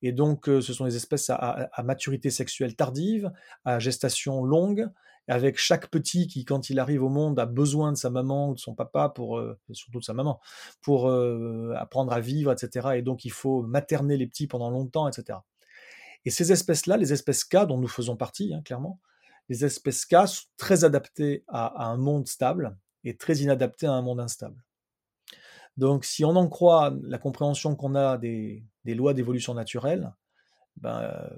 et donc, euh, ce sont des espèces à, maturité sexuelle tardive, à gestation longue, avec chaque petit qui, quand il arrive au monde, a besoin de sa maman ou de son papa, pour, surtout de sa maman, pour apprendre à vivre, etc. Et donc, il faut materner les petits pendant longtemps, etc. Et ces espèces-là, les espèces K, dont nous faisons partie, hein, clairement, les espèces K sont très adaptées à un monde stable et très inadaptées à un monde instable. Donc, si on en croit la compréhension qu'on a des, lois d'évolution naturelle, ben, euh,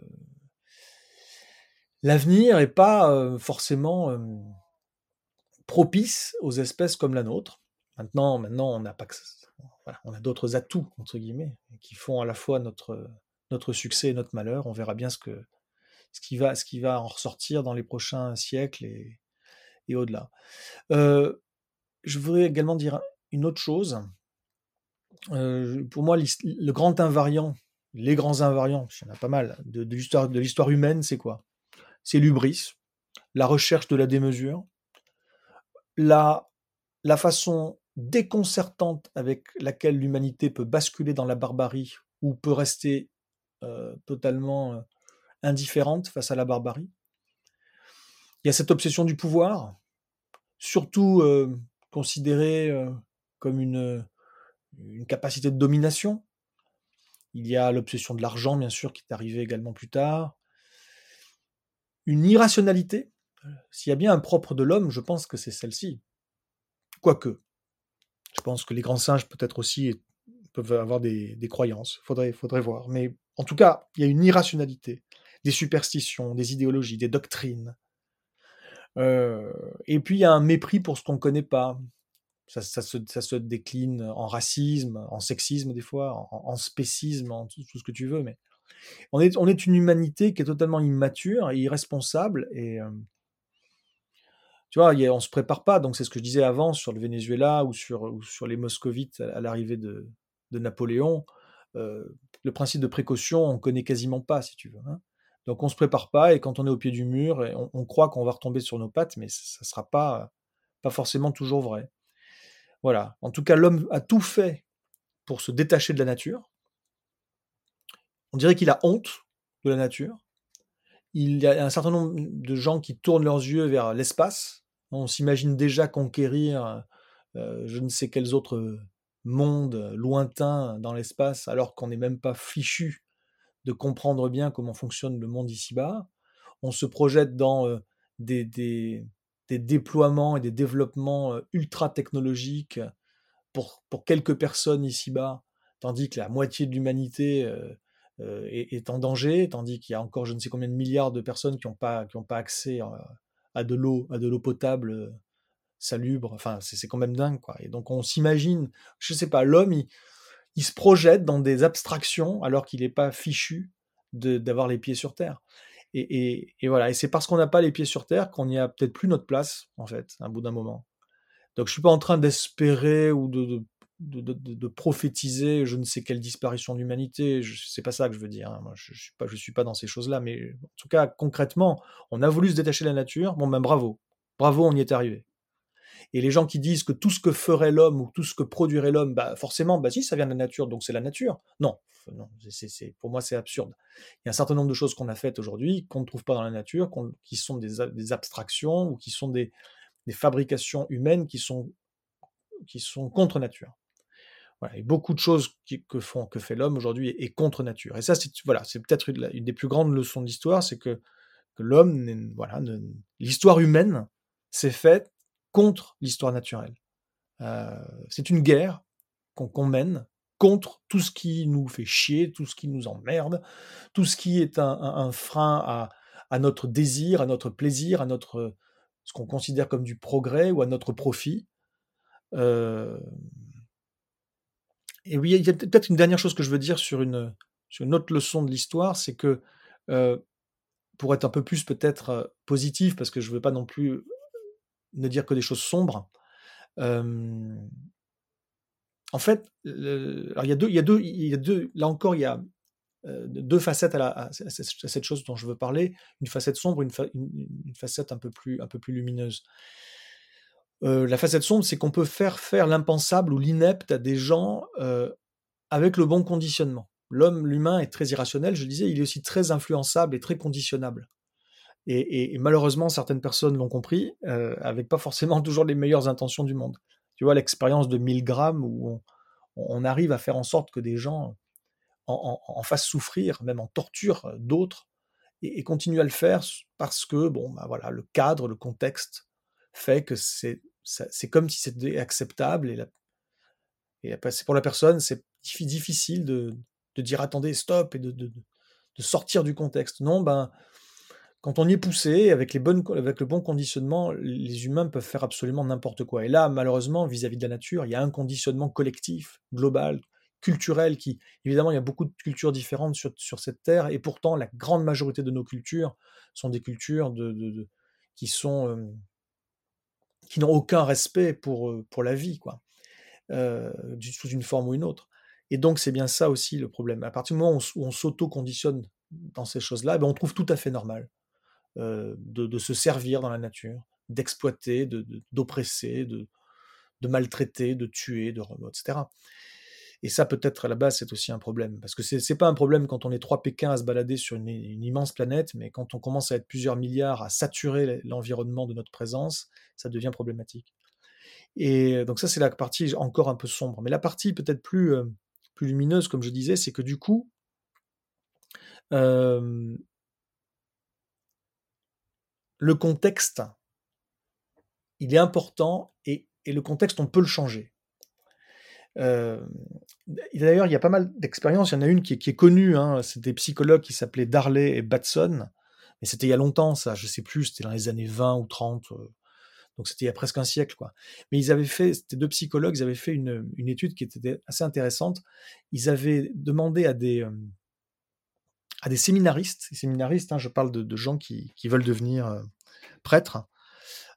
l'avenir n'est pas euh, forcément euh, propice aux espèces comme la nôtre. Maintenant, maintenant on n'a pas on a d'autres atouts entre guillemets qui font à la fois notre notre succès et notre malheur. On verra bien ce que ce qui va ce qui va en ressortir dans les prochains siècles et et au-delà. je voudrais également dire une autre chose. pour moi, le grand invariant, les grands invariants, il y en a pas mal, de, de l'histoire humaine, c'est quoi? C'est l'ubris, la recherche de la démesure, la, la façon déconcertante avec laquelle l'humanité peut basculer dans la barbarie ou peut rester euh, totalement euh, indifférente face à la barbarie. Il y a cette obsession du pouvoir, surtout euh, considérée comme une, une capacité de domination. Il y a l'obsession de l'argent, bien sûr, qui est arrivée également plus tard. Une irrationalité. S'il y a bien un propre de l'homme, je pense que c'est celle-ci. Quoique, je pense que les grands singes peut-être aussi peuvent avoir des, croyances. Faudrait, faudrait voir. Mais en tout cas, il y a une irrationalité, des superstitions, des idéologies, des doctrines. Euh, et puis il y a un mépris pour ce qu'on ne connaît pas. Ça, se, décline en racisme, en sexisme des fois, en, spécisme, en tout, ce que tu veux. Mais on est, on une humanité qui est totalement immature et irresponsable. Et, euh, tu vois, on ne se prépare pas. Donc, c'est ce que je disais avant sur le Venezuela ou sur, les moscovites à, l'arrivée de, Napoléon. Euh, le principe de précaution, on connaît quasiment pas, si tu veux. Hein. Donc, on se prépare pas et quand on est au pied du mur, on, croit qu'on va retomber sur nos pattes, mais ça ne sera pas, pas forcément toujours vrai. Voilà. En tout cas, l'homme a tout fait pour se détacher de la nature. On dirait qu'il a honte de la nature. Il y a un certain nombre de gens qui tournent leurs yeux vers l'espace, on s'imagine déjà conquérir euh, je ne sais quels autres mondes lointains dans l'espace, alors qu'on n'est même pas fichu de comprendre bien comment fonctionne le monde ici-bas. On se projette dans des, des, déploiements et des développements ultra technologiques pour, pour quelques personnes ici-bas, tandis que la moitié de l'humanité est, en danger, tandis qu'il y a encore je ne sais combien de milliards de personnes qui n'ont pas, pas accès à de l'eau, à de l'eau potable salubre. Enfin, c'est quand même dingue, quoi. Et donc on s'imagine, je sais pas, l'homme, il, se projette dans des abstractions alors qu'il n'est pas fichu d'avoir les pieds sur terre. Et, voilà. Et c'est parce qu'on n'a pas les pieds sur terre qu'on n'y a peut-être plus notre place, en fait, à bout d'un moment. Donc je suis pas en train d'espérer ou de, de, prophétiser je ne sais quelle disparition de l'humanité. C'est pas ça que je veux dire. Hein. Moi, je, je suis pas, suis pas dans ces choses-là. Mais en tout cas, concrètement, on a voulu se détacher de la nature. Bon, ben bravo, bravo, on y est arrivé. Et les gens qui disent que tout ce que ferait l'homme ou tout ce que produirait l'homme, bah forcément, bah si, ça vient de la nature, donc c'est la nature. Non, non c'est, pour moi c'est absurde. Il y a un certain nombre de choses qu'on a faites aujourd'hui qu'on ne trouve pas dans la nature, qui sont des, abstractions ou qui sont des, fabrications humaines qui sont, qui sont contre nature. Et beaucoup de choses que, font, que fait l'homme aujourd'hui est, contre nature. Et ça, c'est voilà, peut-être une, des plus grandes leçons d'histoire, c'est que, que l'homme, voilà, l'histoire humaine s'est faite contre l'histoire naturelle. Euh, c'est une guerre qu'on mène contre tout ce qui nous fait chier, tout ce qui nous emmerde, tout ce qui est un, frein à, notre désir, à notre plaisir, à notre ce qu'on considère comme du progrès ou à notre profit. Euh, et oui, il y a peut-être une dernière chose que je veux dire sur une, sur autre leçon de l'histoire, c'est que euh, pour être un peu plus peut-être positif, parce que je ne veux pas non plus ne dire que des choses sombres, en fait, il y a deux, là encore, il y a deux facettes à, cette chose dont je veux parler, une facette sombre, une, une facette un peu plus, un peu plus lumineuse. La facette sombre, c'est qu'on peut faire faire l'impensable ou l'inepte à des gens avec le bon conditionnement. L'homme, l'humain est très irrationnel, je disais, il est aussi très influençable et très conditionnable. Et, malheureusement, certaines personnes l'ont compris, euh, avec pas forcément toujours les meilleures intentions du monde. Tu vois, l'expérience de 1000 grammes où on, arrive à faire en sorte que des gens en, fassent souffrir, même en torture d'autres, et, continuent à le faire parce que, bon, bah voilà, le cadre, le contexte fait que c'est comme si c'était acceptable et, et pour la personne, c'est difficile de, dire attendez, stop et de, sortir du contexte. Non, ben, quand on y est poussé, avec, les bonnes, avec le bon conditionnement, les humains peuvent faire absolument n'importe quoi. Et là, malheureusement, vis-à-vis de la nature, il y a un conditionnement collectif, global, culturel, qui, évidemment, il y a beaucoup de cultures différentes sur, sur cette terre, et pourtant, la grande majorité de nos cultures sont des cultures de, qui sont qui n'ont aucun respect pour, pour la vie, quoi, sous une forme ou une autre. Et donc, c'est bien ça aussi le problème. À partir du moment où on, s'auto-conditionne dans ces choses-là, ben on trouve tout à fait normal de, se servir dans la nature, d'exploiter, d'oppresser, de, de, maltraiter, de tuer, de etc. Et ça, peut-être à la base, c'est aussi un problème. Parce que c'est pas un problème quand on est trois Pékins à se balader sur une, immense planète, mais quand on commence à être plusieurs milliards à saturer l'environnement de notre présence, ça devient problématique. Et donc ça, c'est la partie encore un peu sombre. Mais la partie peut-être plus, plus lumineuse, comme je disais, c'est que du coup, le contexte, il est important et, le contexte, on peut le changer. D'ailleurs, il y a pas mal d'expériences. Il y en a une qui est, connue. Hein, c'est des psychologues qui s'appelaient Darley et Batson. Mais c'était il y a longtemps, ça. Je sais plus. C'était dans les années 20 ou 30. donc c'était il y a presque un siècle, quoi. Mais ils avaient fait, c'était deux psychologues, ils avaient fait une, étude qui était assez intéressante. Ils avaient demandé à des, à des séminaristes, séminaristes, hein, je parle de, gens qui, veulent devenir prêtres,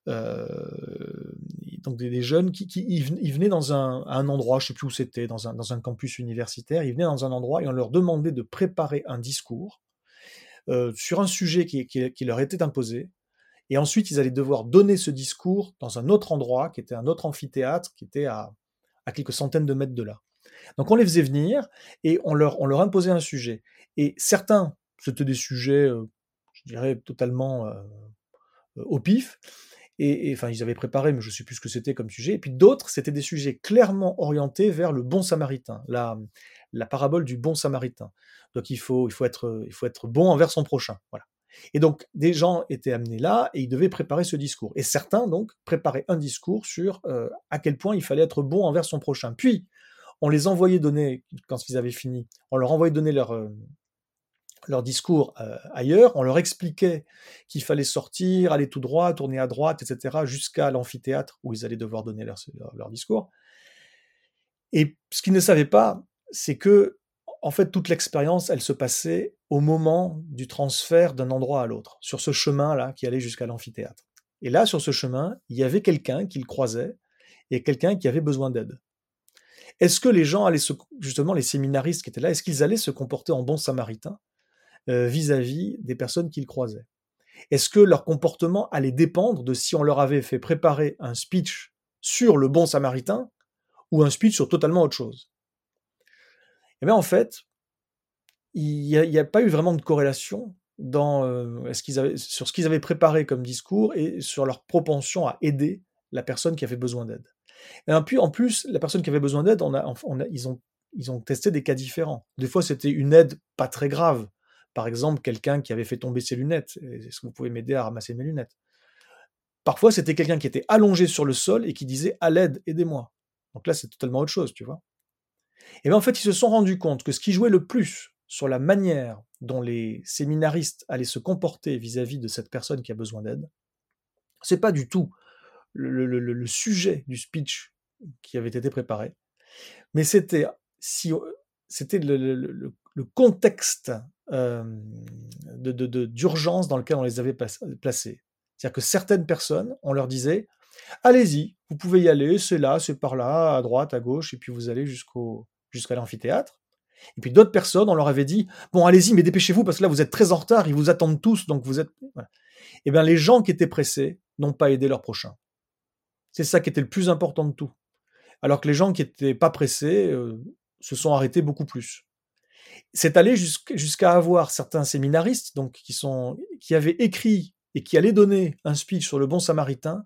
donc des, jeunes qui, ils venaient dans un, endroit, je sais plus où c'était, dans un, campus universitaire, ils venaient dans un endroit et on leur demandait de préparer un discours sur un sujet qui, leur était imposé, et ensuite ils allaient devoir donner ce discours dans un autre endroit, qui était un autre amphithéâtre, qui était à quelques centaines de mètres de là. Donc on les faisait venir et on leur, on leur imposait un sujet. Et certains, c'était des sujets, je dirais, totalement au pif, et, enfin, ils avaient préparé, mais je ne sais plus ce que c'était comme sujet. Et puis d'autres, c'était des sujets clairement orientés vers le bon samaritain, la, la parabole du bon samaritain. Donc il faut, il, faut être, il faut être bon envers son prochain. Voilà. Et donc des gens étaient amenés là et ils devaient préparer ce discours. Et certains, donc, préparaient un discours sur euh, à quel point il fallait être bon envers son prochain. Puis, on les envoyait donner, quand ils avaient fini, on leur envoyait donner leur, euh, discours euh, ailleurs, on leur expliquait qu'il fallait sortir, aller tout droit, tourner à droite, etc., jusqu'à l'amphithéâtre où ils allaient devoir donner leur, discours. Et ce qu'ils ne savaient pas, c'est que, en fait, toute l'expérience, elle se passait au moment du transfert d'un endroit à l'autre, sur ce chemin-là qui allait jusqu'à l'amphithéâtre. Et là, sur ce chemin, il y avait quelqu'un qu'ils croisait et quelqu'un qui avait besoin d'aide. Est-ce que les gens allaient justement les séminaristes qui étaient là, est-ce qu'ils allaient se comporter en bons samaritains euh, vis-à-vis des personnes qu'ils croisaient? Est-ce que leur comportement allait dépendre de si on leur avait fait préparer un speech sur le bon samaritain ou un speech sur totalement autre chose? Eh bien en fait, il n'y a, pas eu vraiment de corrélation euh, sur ce qu'ils avaient préparé comme discours et sur leur propension à aider la personne qui avait besoin d'aide. Et puis en plus, la personne qui avait besoin d'aide, a, ils, ont, ils ont testé des cas différents. Des fois, c'était une aide pas très grave, par exemple, quelqu'un qui avait fait tomber ses lunettes. Est-ce que vous pouvez m'aider à ramasser mes lunettes? Parfois, c'était quelqu'un qui était allongé sur le sol et qui disait à l'aide, aidez-moi. Donc là, c'est totalement autre chose, tu vois. Et bien en fait, ils se sont rendus compte que ce qui jouait le plus sur la manière dont les séminaristes allaient se comporter vis-à-vis de cette personne qui a besoin d'aide, c'est pas du tout le, sujet du speech qui avait été préparé, mais c'était si c'était le, contexte d'urgence dans lequel on les avait placés. C'est-à-dire que certaines personnes, on leur disait, allez-y, vous pouvez y aller, c'est là, c'est par là, à droite, à gauche, et puis vous allez jusqu'au jusqu'à l'amphithéâtre. Et puis d'autres personnes, on leur avait dit, bon, allez-y, mais dépêchez-vous, parce que là, vous êtes très en retard, ils vous attendent tous, donc vous êtes... Et bien les gens qui étaient pressés n'ont pas aidé leur prochain. C'est ça qui était le plus important de tout. Alors que les gens qui n'étaient pas pressés se sont arrêtés beaucoup plus c'est allé jusqu'à avoir certains séminaristes donc qui avaient écrit et qui allaient donner un speech sur le bon samaritain,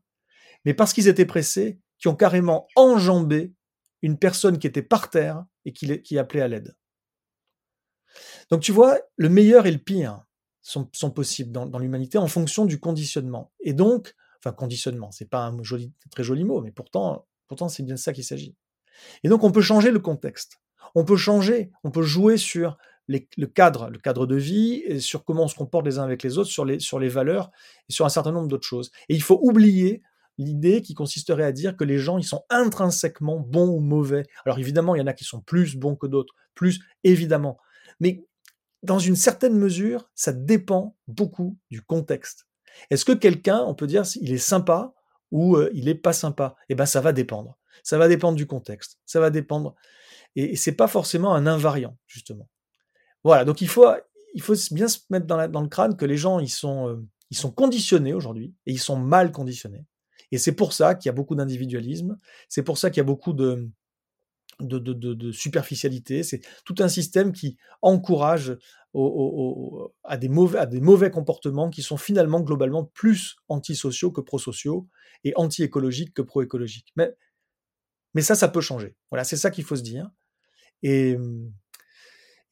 mais parce qu'ils étaient pressés, qui ont carrément enjambé une personne qui était par terre et qui, qui appelait à l'aide. Donc tu vois, le meilleur et le pire sont, possibles dans, l'humanité en fonction du conditionnement. Et donc, enfin conditionnement, c'est pas un joli, très joli mot, mais pourtant, pourtant c'est bien de ça qu'il s'agit. Et donc on peut changer le contexte on peut changer, on peut jouer sur le cadre, le cadre de vie, et sur comment on se comporte les uns avec les autres, sur les, sur les valeurs et sur un certain nombre d'autres choses. Et il faut oublier l'idée qui consisterait à dire que les gens, ils sont intrinsèquement bons ou mauvais. Alors évidemment, il y en a qui sont plus bons que d'autres, plus évidemment. Mais dans une certaine mesure, ça dépend beaucoup du contexte. Est-ce que quelqu'un, on peut dire, il est sympa ou il est pas sympa? Eh ben, ça va dépendre. Ça va dépendre du contexte. Ça va dépendre. Et, c'est pas forcément un invariant, justement. Voilà. Donc il faut, il faut bien se mettre dans, le crâne que les gens, ils sont, ils sont conditionnés aujourd'hui et ils sont mal conditionnés. Et c'est pour ça qu'il y a beaucoup d'individualisme. C'est pour ça qu'il y a beaucoup de, de, superficialité. C'est tout un système qui encourage à, des mauvais, à comportements qui sont finalement globalement plus antisociaux que prosociaux et anti-écologiques que pro-écologiques. Mais, ça, ça peut changer. Voilà, c'est ça qu'il faut se dire. Et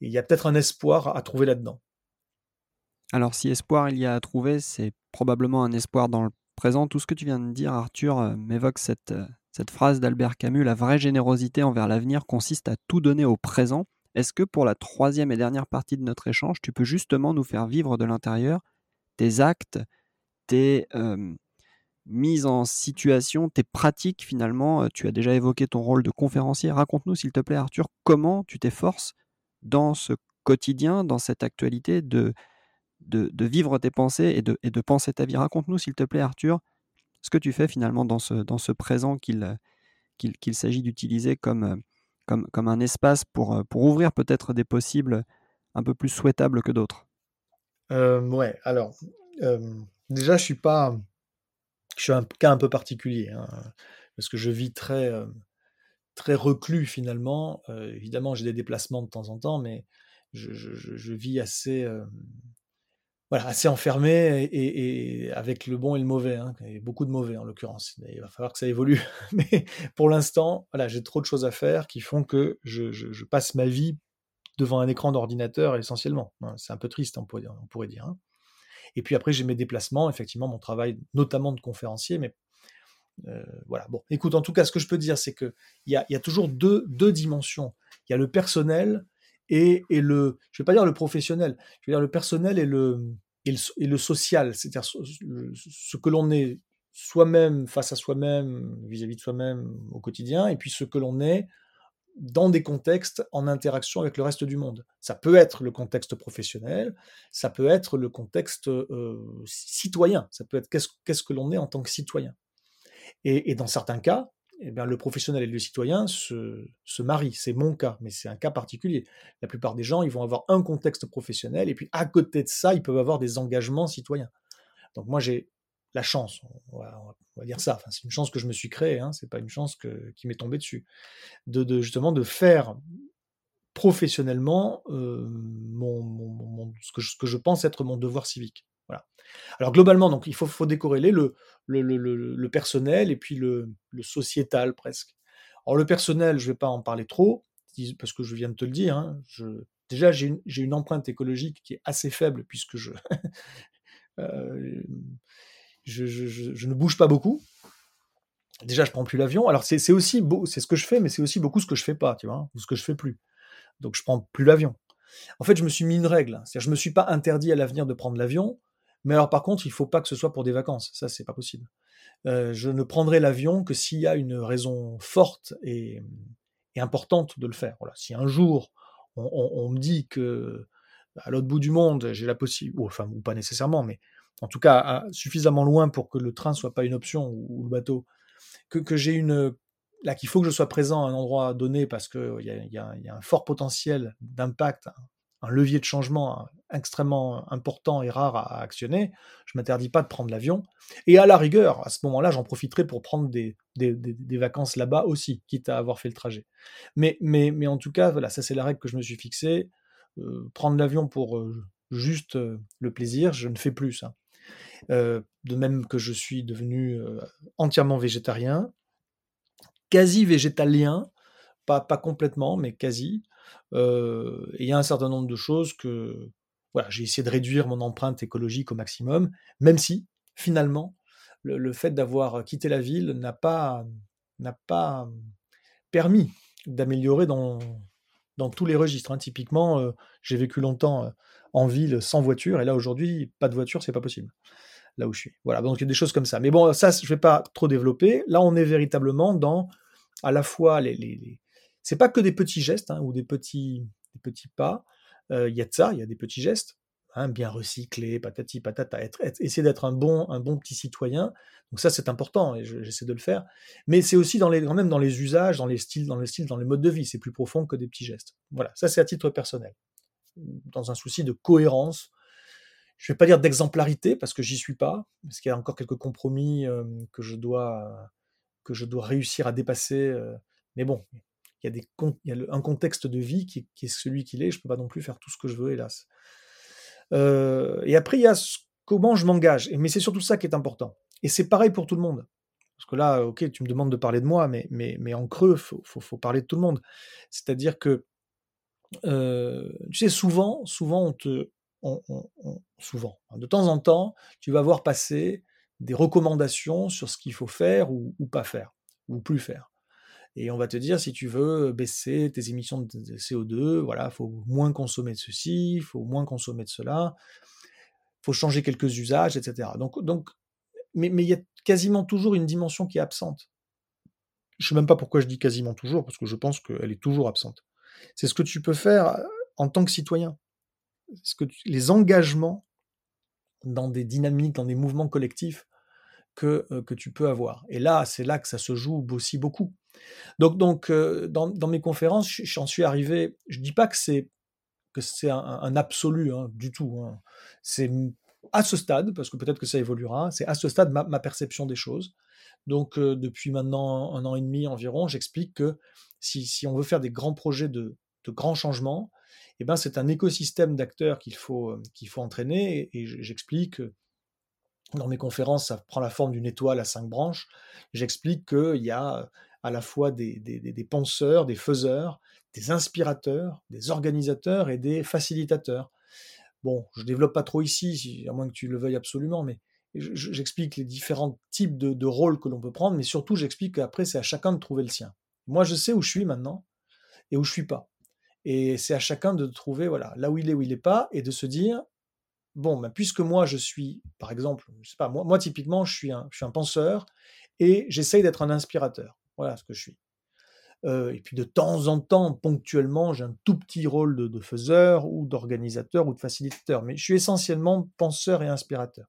il y a peut-être un espoir à trouver là-dedans. Alors si espoir il y a à trouver, c'est probablement un espoir dans le présent. Tout ce que tu viens de dire, Arthur, euh, m'évoque cette, euh, cette phrase d'Albert Camus, la vraie générosité envers l'avenir consiste à tout donner au présent. Est-ce que pour la troisième et dernière partie de notre échange, tu peux justement nous faire vivre de l'intérieur tes actes, tes mises en situation, tes pratiques finalement? Tu as déjà évoqué ton rôle de conférencier. Raconte-nous s'il te plaît Arthur, comment tu t'efforces dans ce quotidien, dans cette actualité de, de, vivre tes pensées et de, et de penser ta vie. Raconte-nous s'il te plaît Arthur ce que tu fais finalement dans ce, dans ce présent qu'il qu'il s'agit d'utiliser comme, comme, comme un espace pour, pour ouvrir peut-être des possibles un peu plus souhaitables que d'autres? Euh, Ouais, alors, déjà, je suis pas. Je suis un cas un peu particulier, hein, parce que je vis très, très reclus finalement. évidemment, j'ai des déplacements de temps en temps, mais je, je vis assez voilà, assez enfermé et, avec le bon et le mauvais, hein, beaucoup de mauvais en l'occurrence. Il va falloir que ça évolue. Mais pour l'instant, voilà, j'ai trop de choses à faire qui font que je, passe ma vie devant un écran d'ordinateur essentiellement. Hein, c'est un peu triste, on pourrait dire. Hein. Et puis après, j'ai mes déplacements, effectivement, mon travail, notamment de conférencier, mais euh, voilà. Bon, écoute, en tout cas, ce que je peux dire, c'est qu'il y a, toujours deux dimensions. Il y a le personnel et, et le, je vais pas dire le professionnel, je vais dire le personnel et le, et le, social, c'est-à-dire ce, que l'on est soi-même face à soi-même, vis-à-vis de soi-même au quotidien, et puis ce que l'on est dans des contextes en interaction avec le reste du monde. Ça peut être le contexte professionnel, ça peut être le contexte euh, citoyen, ça peut être qu'est-ce, qu'est-ce que l'on est en tant que citoyen. Et dans certains cas, eh bien, le professionnel et le citoyen se, se marient. C'est mon cas, mais c'est un cas particulier. La plupart des gens, ils vont avoir un contexte professionnel, et puis à côté de ça, ils peuvent avoir des engagements citoyens. Donc moi, j'ai la chance, on va, dire ça, c'est une chance que je me suis créée, hein, c'est pas une chance qui m'est tombée dessus, de, justement faire professionnellement euh, ce que je pense être mon devoir civique. Voilà. Alors globalement, donc il faut, faut décorréler le, le, le, personnel et puis le, sociétal presque. Alors le personnel, je ne vais pas en parler trop, parce que je viens de te le dire. Hein, je, déjà, j'ai une, une, empreinte écologique qui est assez faible puisque je, euh, je, je, ne bouge pas beaucoup. Déjà, je prends plus l'avion. Alors c'est aussi beau, c'est ce que je fais, mais c'est aussi beaucoup ce que je fais pas, tu vois, ou ce que je fais plus. Donc je prends plus l'avion. En fait, je me suis mis une règle, c'est-à-dire je me suis pas interdit à l'avenir de prendre l'avion, mais alors par contre, il ne faut pas que ce soit pour des vacances. Ça, c'est pas possible. Euh, je ne prendrai l'avion que s'il y a une raison forte et, importante de le faire. Voilà. Si un jour on, me dit que à l'autre bout du monde, j'ai la possibilité, ou, enfin, ou pas nécessairement, mais en tout cas suffisamment loin pour que le train soit pas une option ou, le bateau, que, j'ai une là qu'il faut que je sois présent à un endroit donné parce qu'il y, y, a un fort potentiel d'impact, un levier de changement extrêmement important et rare à, actionner, je m'interdis pas de prendre l'avion. Et à la rigueur, à ce moment-là, j'en profiterai pour prendre des, des, vacances là-bas aussi, quitte à avoir fait le trajet. Mais, mais, mais en tout cas, voilà, ça c'est la règle que je me suis fixée. Euh, prendre l'avion pour euh, juste euh, le plaisir, je ne fais plus ça. de même que je suis devenu entièrement végétarien, quasi végétalien, pas, pas complètement, mais quasi. il y a un certain nombre de choses que voilà, j'ai essayé de réduire mon empreinte écologique au maximum, même si finalement le, fait d'avoir quitté la ville n'a pas n'a pas permis d'améliorer dans dans tous les registres. Hein. Typiquement, j'ai vécu longtemps en ville sans voiture, et là aujourd'hui, pas de voiture, c'est pas possible. Là où je suis. Voilà, donc il y a des choses comme ça. Mais bon, ça, je vais pas trop développer. Là, on est véritablement dans à la fois les, les, pas que des petits gestes hein, ou des petits, des petits pas. Il y a de ça, il y a des petits gestes. hein, bien recyclé, patati patata, essayer d'être un bon, petit citoyen. Donc ça, c'est important et j'essaie de le faire. Mais c'est aussi dans les, quand même dans les usages, dans les styles, dans les styles, dans les modes de vie. C'est plus profond que des petits gestes. Voilà, ça c'est à titre personnel, dans un souci de cohérence. Je vais pas dire d'exemplarité parce que j'y suis pas, parce qu'il y a encore quelques compromis que je dois que je dois réussir à dépasser. mais bon, il y a, des, un contexte de vie qui, est celui qu'il est. Je peux pas non plus faire tout ce que je veux, hélas. Euh, et après, il y a comment je m'engage. Mais c'est surtout ça qui est important. Et c'est pareil pour tout le monde. Parce que là, ok, tu me demandes de parler de moi, mais, en creux, il faut, parler de tout le monde. C'est-à-dire que, euh, tu sais, souvent, souvent, on te, souvent, hein, de temps en temps, tu vas voir passer des recommandations sur ce qu'il faut faire ou, pas faire, ou plus faire. Et on va te dire, si tu veux baisser tes émissions de CO2, voilà, faut moins consommer de ceci, faut moins consommer de cela, faut changer quelques usages, etc. Donc, donc, mais il y a quasiment toujours une dimension qui est absente. Je ne sais même pas pourquoi je dis quasiment toujours, parce que je pense qu'elle est toujours absente. C'est ce que tu peux faire euh, en tant que citoyen. Ce que les engagements dans des dynamiques, dans des mouvements collectifs que, euh, que tu peux avoir. Et là, c'est là que ça se joue aussi beaucoup. Donc, donc euh, dans, mes conférences, j'en suis arrivé. Je dis pas que c'est que c'est un, absolu hein, du tout. Hein. C'est à ce stade, parce que peut-être que ça évoluera. C'est à ce stade ma, perception des choses. Donc, euh, depuis maintenant un an et demi environ, j'explique que si, si, on veut faire des grands projets de, de grands changements, eh ben, c'est un écosystème d'acteurs qu'il faut, euh, faut entraîner. Et, et j'explique dans mes conférences, ça prend la forme d'une étoile à cinq branches. J'explique qu'il y a à la fois des, penseurs, des faiseurs, des inspirateurs, des organisateurs et des facilitateurs. Bon, je développe pas trop ici, à moins que tu le veuilles absolument, mais j'explique les différents types de, rôles que l'on peut prendre, mais surtout j'explique qu'après c'est à chacun de trouver le sien. Moi je sais où je suis maintenant et où je suis pas. Et c'est à chacun de trouver voilà là où il est, où il n'est pas, et de se dire bon, ben, puisque moi je suis, par exemple, je sais pas, moi, moi typiquement je suis un, je suis un penseur et j'essaye d'être un inspirateur. Voilà ce que je suis. Et puis de temps en temps, ponctuellement, j'ai un tout petit rôle de, faiseur ou d'organisateur ou de facilitateur, mais je suis essentiellement penseur et inspirateur.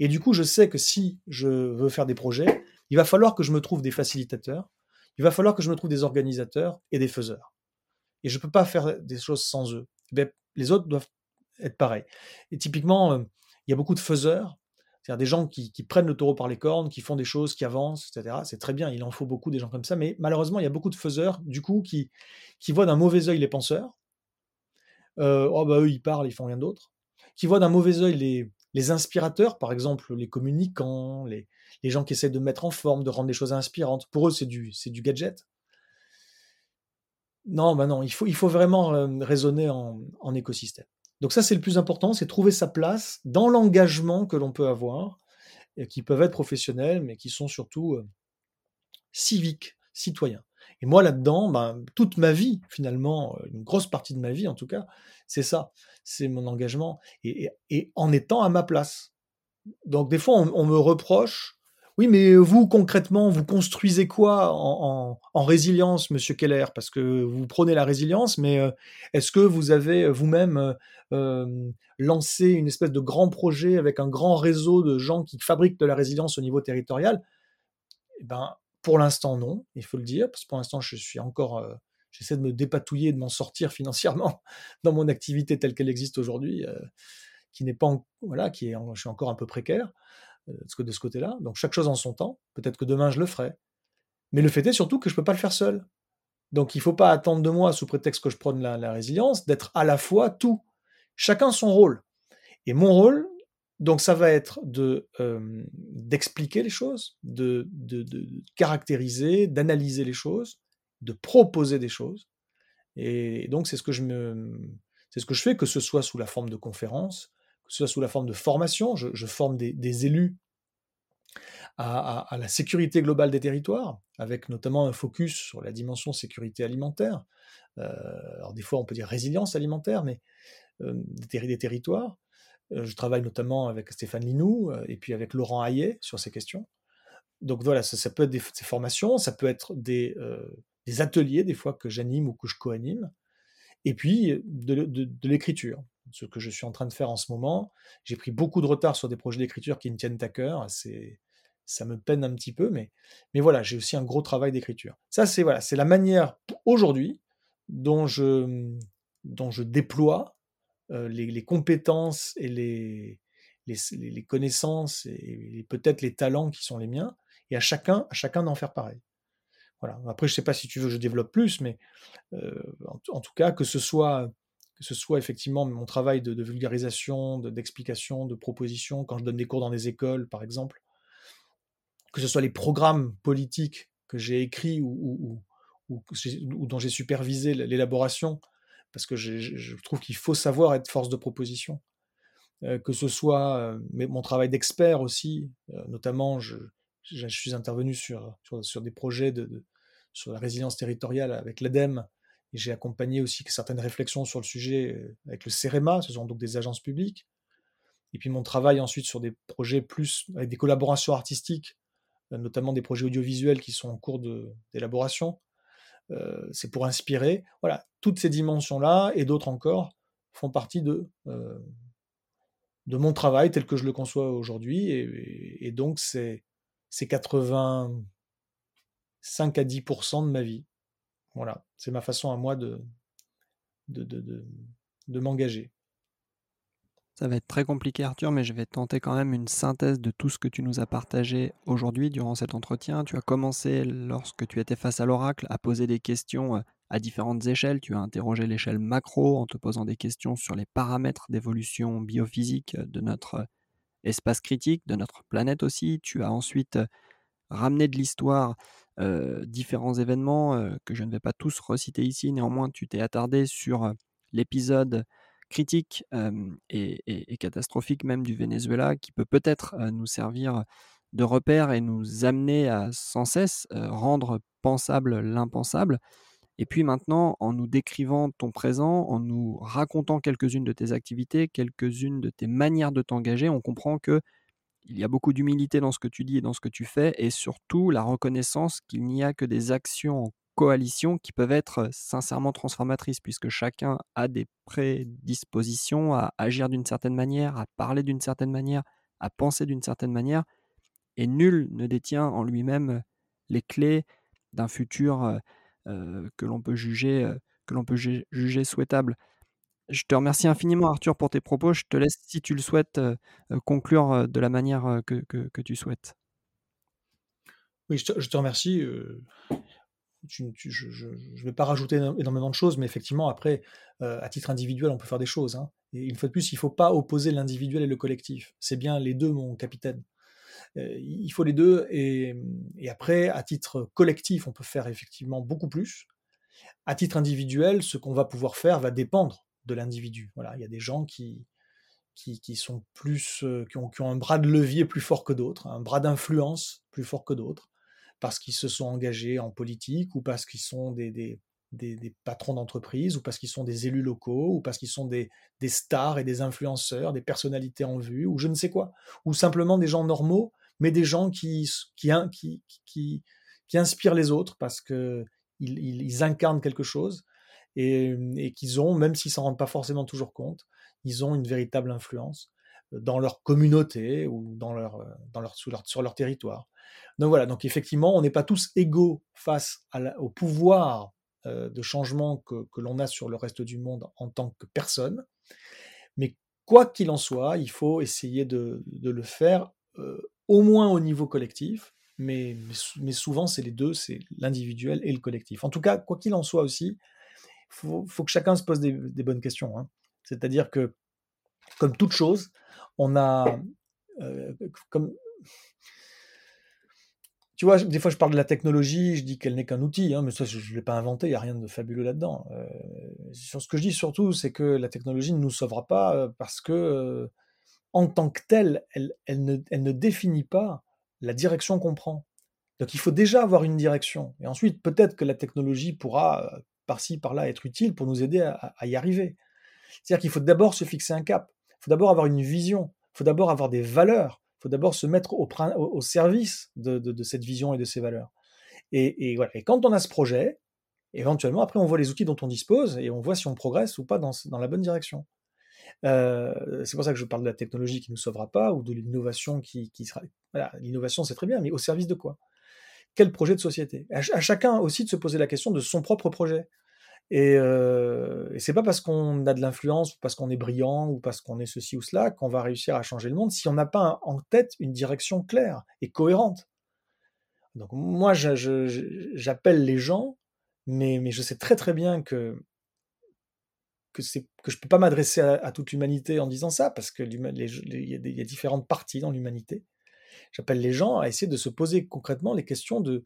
Et du coup, je sais que si je veux faire des projets, il va falloir que je me trouve des facilitateurs, il va falloir que je me trouve des organisateurs et des faiseurs. Et je ne peux pas faire des choses sans eux. Eh les autres doivent être pareils. Et typiquement, euh, il y a beaucoup de faiseurs c'est-à-dire des gens qui, prennent le taureau par les cornes, qui font des choses, qui avancent, etc. C'est très bien, il en faut beaucoup des gens comme ça, mais malheureusement, il y a beaucoup de faiseurs, du coup, qui, voient d'un mauvais œil les penseurs. Euh, oh bah eux, ils parlent, ils font rien d'autre. Qui voient d'un mauvais œil les, inspirateurs, par exemple les communicants, les, gens qui essaient de mettre en forme, de rendre des choses inspirantes. Pour eux, c'est du, gadget. Non, bah non, il faut, il faut vraiment euh, raisonner en, en écosystème. Donc ça, c'est le plus important, c'est trouver sa place dans l'engagement que l'on peut avoir, qui peuvent être professionnels, mais qui sont surtout euh, civiques, citoyens. Et moi, là-dedans, ben, toute ma vie, finalement, euh, une grosse partie de ma vie en tout cas, c'est ça, c'est mon engagement, et, en étant à ma place. Donc des fois, on me reproche oui, mais vous, concrètement, vous construisez quoi en, résilience, Monsieur Keller? Parce que vous prenez la résilience, mais euh, est-ce que vous avez euh, vous-même euh, lancé une espèce de grand projet avec un grand réseau de gens qui fabriquent de la résilience au niveau territorial? Eh ben, Pour l'instant, non, il faut le dire, parce que pour l'instant, je suis encore... J'essaie de me dépatouiller, de m'en sortir financièrement dans mon activité telle qu'elle existe aujourd'hui, qui n'est pas... voilà, qui est... Je suis encore un peu précaire de ce côté-là. Donc chaque chose en son temps. Peut-être que demain je le ferai. Mais le fait est surtout que je ne peux pas le faire seul. Donc il ne faut pas attendre de moi, sous prétexte que je prône la, résilience, d'être à la fois tout. Chacun son rôle. Et mon rôle, donc ça va être de euh, d'expliquer les choses, de, de, caractériser, d'analyser les choses, de proposer des choses. Et donc c'est ce c'est ce que je fais, que ce soit sous la forme de conférences, soit sous la forme de formation. Je, forme des, élus à, la sécurité globale des territoires, avec notamment un focus sur la dimension sécurité alimentaire. Euh, alors des fois, on peut dire résilience alimentaire, mais euh, des, territoires. Euh, je travaille notamment avec Stéphane Linou et puis avec Laurent Hayet sur ces questions. Donc voilà, ça, peut être des, formations, ça peut être des ateliers des fois que j'anime ou que je co-anime, et puis de l'écriture ce que je suis en train de faire en ce moment. J'ai pris beaucoup de retard sur des projets d'écriture qui me tiennent à cœur. C'est, ça me peine un petit peu, mais, mais voilà, j'ai aussi un gros travail d'écriture. Ça, c'est voilà, c'est la manière aujourd'hui dont je, dont je déploie euh, les, compétences et les, les, connaissances et, peut-être les talents qui sont les miens, et à chacun, à chacun d'en faire pareil. Voilà. Après, je ne sais pas si tu veux que je développe plus, mais euh, en, tout cas, que ce soit que ce soit effectivement mon travail de, vulgarisation, d'explication, de, proposition, quand je donne des cours dans des écoles, par exemple, que ce soit les programmes politiques que j'ai écrits ou, ou, dont j'ai supervisé l'élaboration, parce que je trouve qu'il faut savoir être force de proposition. Euh, que ce soit euh, mon travail d'expert aussi, euh, notamment je, suis intervenu sur, des projets sur la résilience territoriale avec l'ADEME, et j'ai accompagné aussi certaines réflexions sur le sujet avec le CEREMA, ce sont donc des agences publiques. Et puis mon travail ensuite sur des projets plus avec des collaborations artistiques, notamment des projets audiovisuels qui sont en cours d'élaboration. Euh, c'est pour inspirer. Voilà, toutes ces dimensions-là et d'autres encore font partie de, euh, de mon travail tel que je le conçois aujourd'hui. Et, donc, c'est 85 à 10% de ma vie. Voilà, c'est ma façon à moi de, de, de, m'engager. Ça va être très compliqué Arthur, mais je vais tenter quand même une synthèse de tout ce que tu nous as partagé aujourd'hui durant cet entretien. Tu as commencé lorsque tu étais face à l'oracle à poser des questions euh, à différentes échelles. Tu as interrogé l'échelle macro en te posant des questions sur les paramètres d'évolution biophysique de notre euh, espace critique, de notre planète aussi. Tu as ensuite ramené de l'histoire différents événements que je ne vais pas tous reciter ici. Néanmoins, tu t'es attardé sur l'épisode critique et, catastrophique même du Venezuela qui peut peut-être nous servir de repère et nous amener à sans cesse rendre pensable l'impensable. Et puis maintenant, en nous décrivant ton présent, en nous racontant quelques-unes de tes activités, quelques-unes de tes manières de t'engager, on comprend que il y a beaucoup d'humilité dans ce que tu dis et dans ce que tu fais, et surtout la reconnaissance qu'il n'y a que des actions en coalitions qui peuvent être sincèrement transformatrices, puisque chacun a des prédispositions à agir d'une certaine manière, à parler d'une certaine manière, à penser d'une certaine manière, et nul ne détient en lui-même les clés d'un futur que l'on peut juger que l'on peut juger souhaitable. Je te remercie infiniment Arthur pour tes propos. Je te laisse, si tu le souhaites, conclure de la manière que, tu souhaites. Oui, je te, remercie je ne vais pas rajouter énormément de choses, mais effectivement, après, euh, à titre individuel, on peut faire des choses. Hein. Et une fois de plus, il ne faut pas opposer l'individuel et le collectif. C'est bien les deux, mon capitaine. Euh, il faut les deux. Et, après, à titre collectif, on peut faire effectivement beaucoup plus. À titre individuel, ce qu'on va pouvoir faire va dépendre de l'individu. Voilà, il y a des gens qui, qui, sont plus, euh, qui ont, qui ont un bras de levier plus fort que d'autres, un bras d'influence plus fort que d'autres parce qu'ils se sont engagés en politique ou parce qu'ils sont des, des, des, patrons d'entreprise ou parce qu'ils sont des élus locaux ou parce qu'ils sont des, des, stars et des influenceurs, des personnalités en vue ou je ne sais quoi, ou simplement des gens normaux, mais des gens qui, qui, qui, qui, qui inspirent les autres parce qu'ils ils, incarnent quelque chose et, qu'ils ont, même s'ils s'en rendent pas forcément toujours compte, ils ont une véritable influence dans leur communauté ou dans leur, dans leur, sur, leur, sur leur territoire. Donc voilà, donc effectivement, on n'est pas tous égaux face au pouvoir de changement que, l'on a sur le reste du monde en tant que personne. Mais quoi qu'il en soit, il faut essayer de, le faire au moins au niveau collectif, mais, mais souvent c'est les deux, c'est l'individuel et le collectif. En tout cas, quoi qu'il en soit aussi, il faut, que chacun se pose des, bonnes questions. Hein. C'est-à-dire que, comme toute chose, on a, euh, tu vois, des fois je parle de la technologie, je dis qu'elle n'est qu'un outil, hein, mais ça je ne l'ai pas inventé, il n'y a rien de fabuleux là-dedans. Euh, ce que je dis surtout, c'est que la technologie ne nous sauvera pas euh, parce que, en tant que telle, elle, ne, définit pas la direction qu'on prend. Donc il faut déjà avoir une direction. Et ensuite, peut-être que la technologie pourra, par-ci, par-là, être utile pour nous aider à, y arriver. C'est-à-dire qu'il faut d'abord se fixer un cap, il faut d'abord avoir une vision, il faut d'abord avoir des valeurs faut d'abord se mettre au, service de, cette vision et de ces valeurs. Et, voilà. et quand on a ce projet, éventuellement, après, on voit les outils dont on dispose et on voit si on progresse ou pas dans, la bonne direction. Euh, c'est pour ça que je parle de la technologie qui ne nous sauvera pas ou de l'innovation qui, qui sera. L'innovation c'est très bien, mais au service de quoi? Quel projet de société? À, chacun aussi de se poser la question de son propre projet. Et, euh, et c'est pas parce qu'on a de l'influence, parce qu'on est brillant, ou parce qu'on est ceci ou cela, qu'on va réussir à changer le monde si on n'a pas en tête une direction claire et cohérente. Donc moi, j'appelle les gens, mais, je sais très très bien que que, que je ne peux pas m'adresser à, toute l'humanité en disant ça, parce qu'il y, y, a différentes parties dans l'humanité. J'appelle les gens à essayer de se poser concrètement les questions de,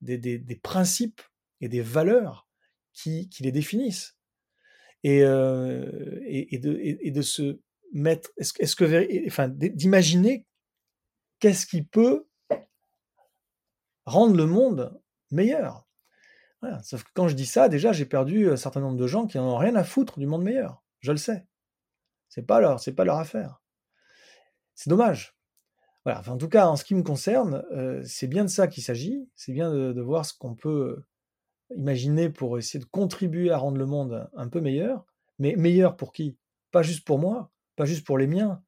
des, des, principes et des valeurs qui, qui les définissent. Et, euh, et, de, et, de, se mettre, est-ce est que, enfin, d'imaginer qu'est-ce qui peut rendre le monde meilleur. Sauf que quand je dis ça, déjà, j'ai perdu un certain nombre de gens qui n'en ont rien à foutre du monde meilleur. Je le sais. C'est pas leur, c'est pas leur affaire. C'est dommage. Voilà. en tout cas, en ce qui me concerne, euh, c'est bien de ça qu'il s'agit. C'est bien de, voir ce qu'on peut imaginer pour essayer de contribuer à rendre le monde un peu meilleur. Mais meilleur pour qui? Pas juste pour moi, pas juste pour les miens,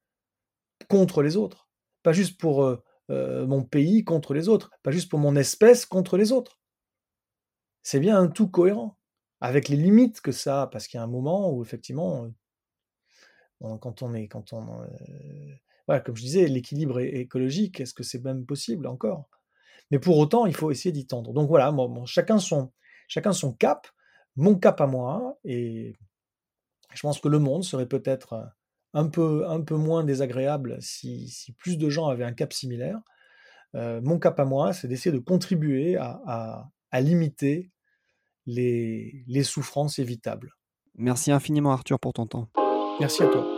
contre les autres. Pas juste pour euh, euh, mon pays contre les autres, pas juste pour mon espèce contre les autres c'est bien un tout cohérent, avec les limites que ça a, parce qu'il y a un moment où effectivement, euh, quand on est, quand on, euh, comme je disais, l'équilibre écologique, est-ce que c'est même possible encore? Mais pour autant, il faut essayer d'y tendre. Donc voilà, chacun son, chacun son cap, mon cap à moi, et je pense que le monde serait peut-être un peu, un peu moins désagréable si, plus de gens avaient un cap similaire. Euh, mon cap à moi, c'est d'essayer de contribuer à, à limiter les, les souffrances évitables. Merci infiniment Arthur pour ton temps. Merci à toi.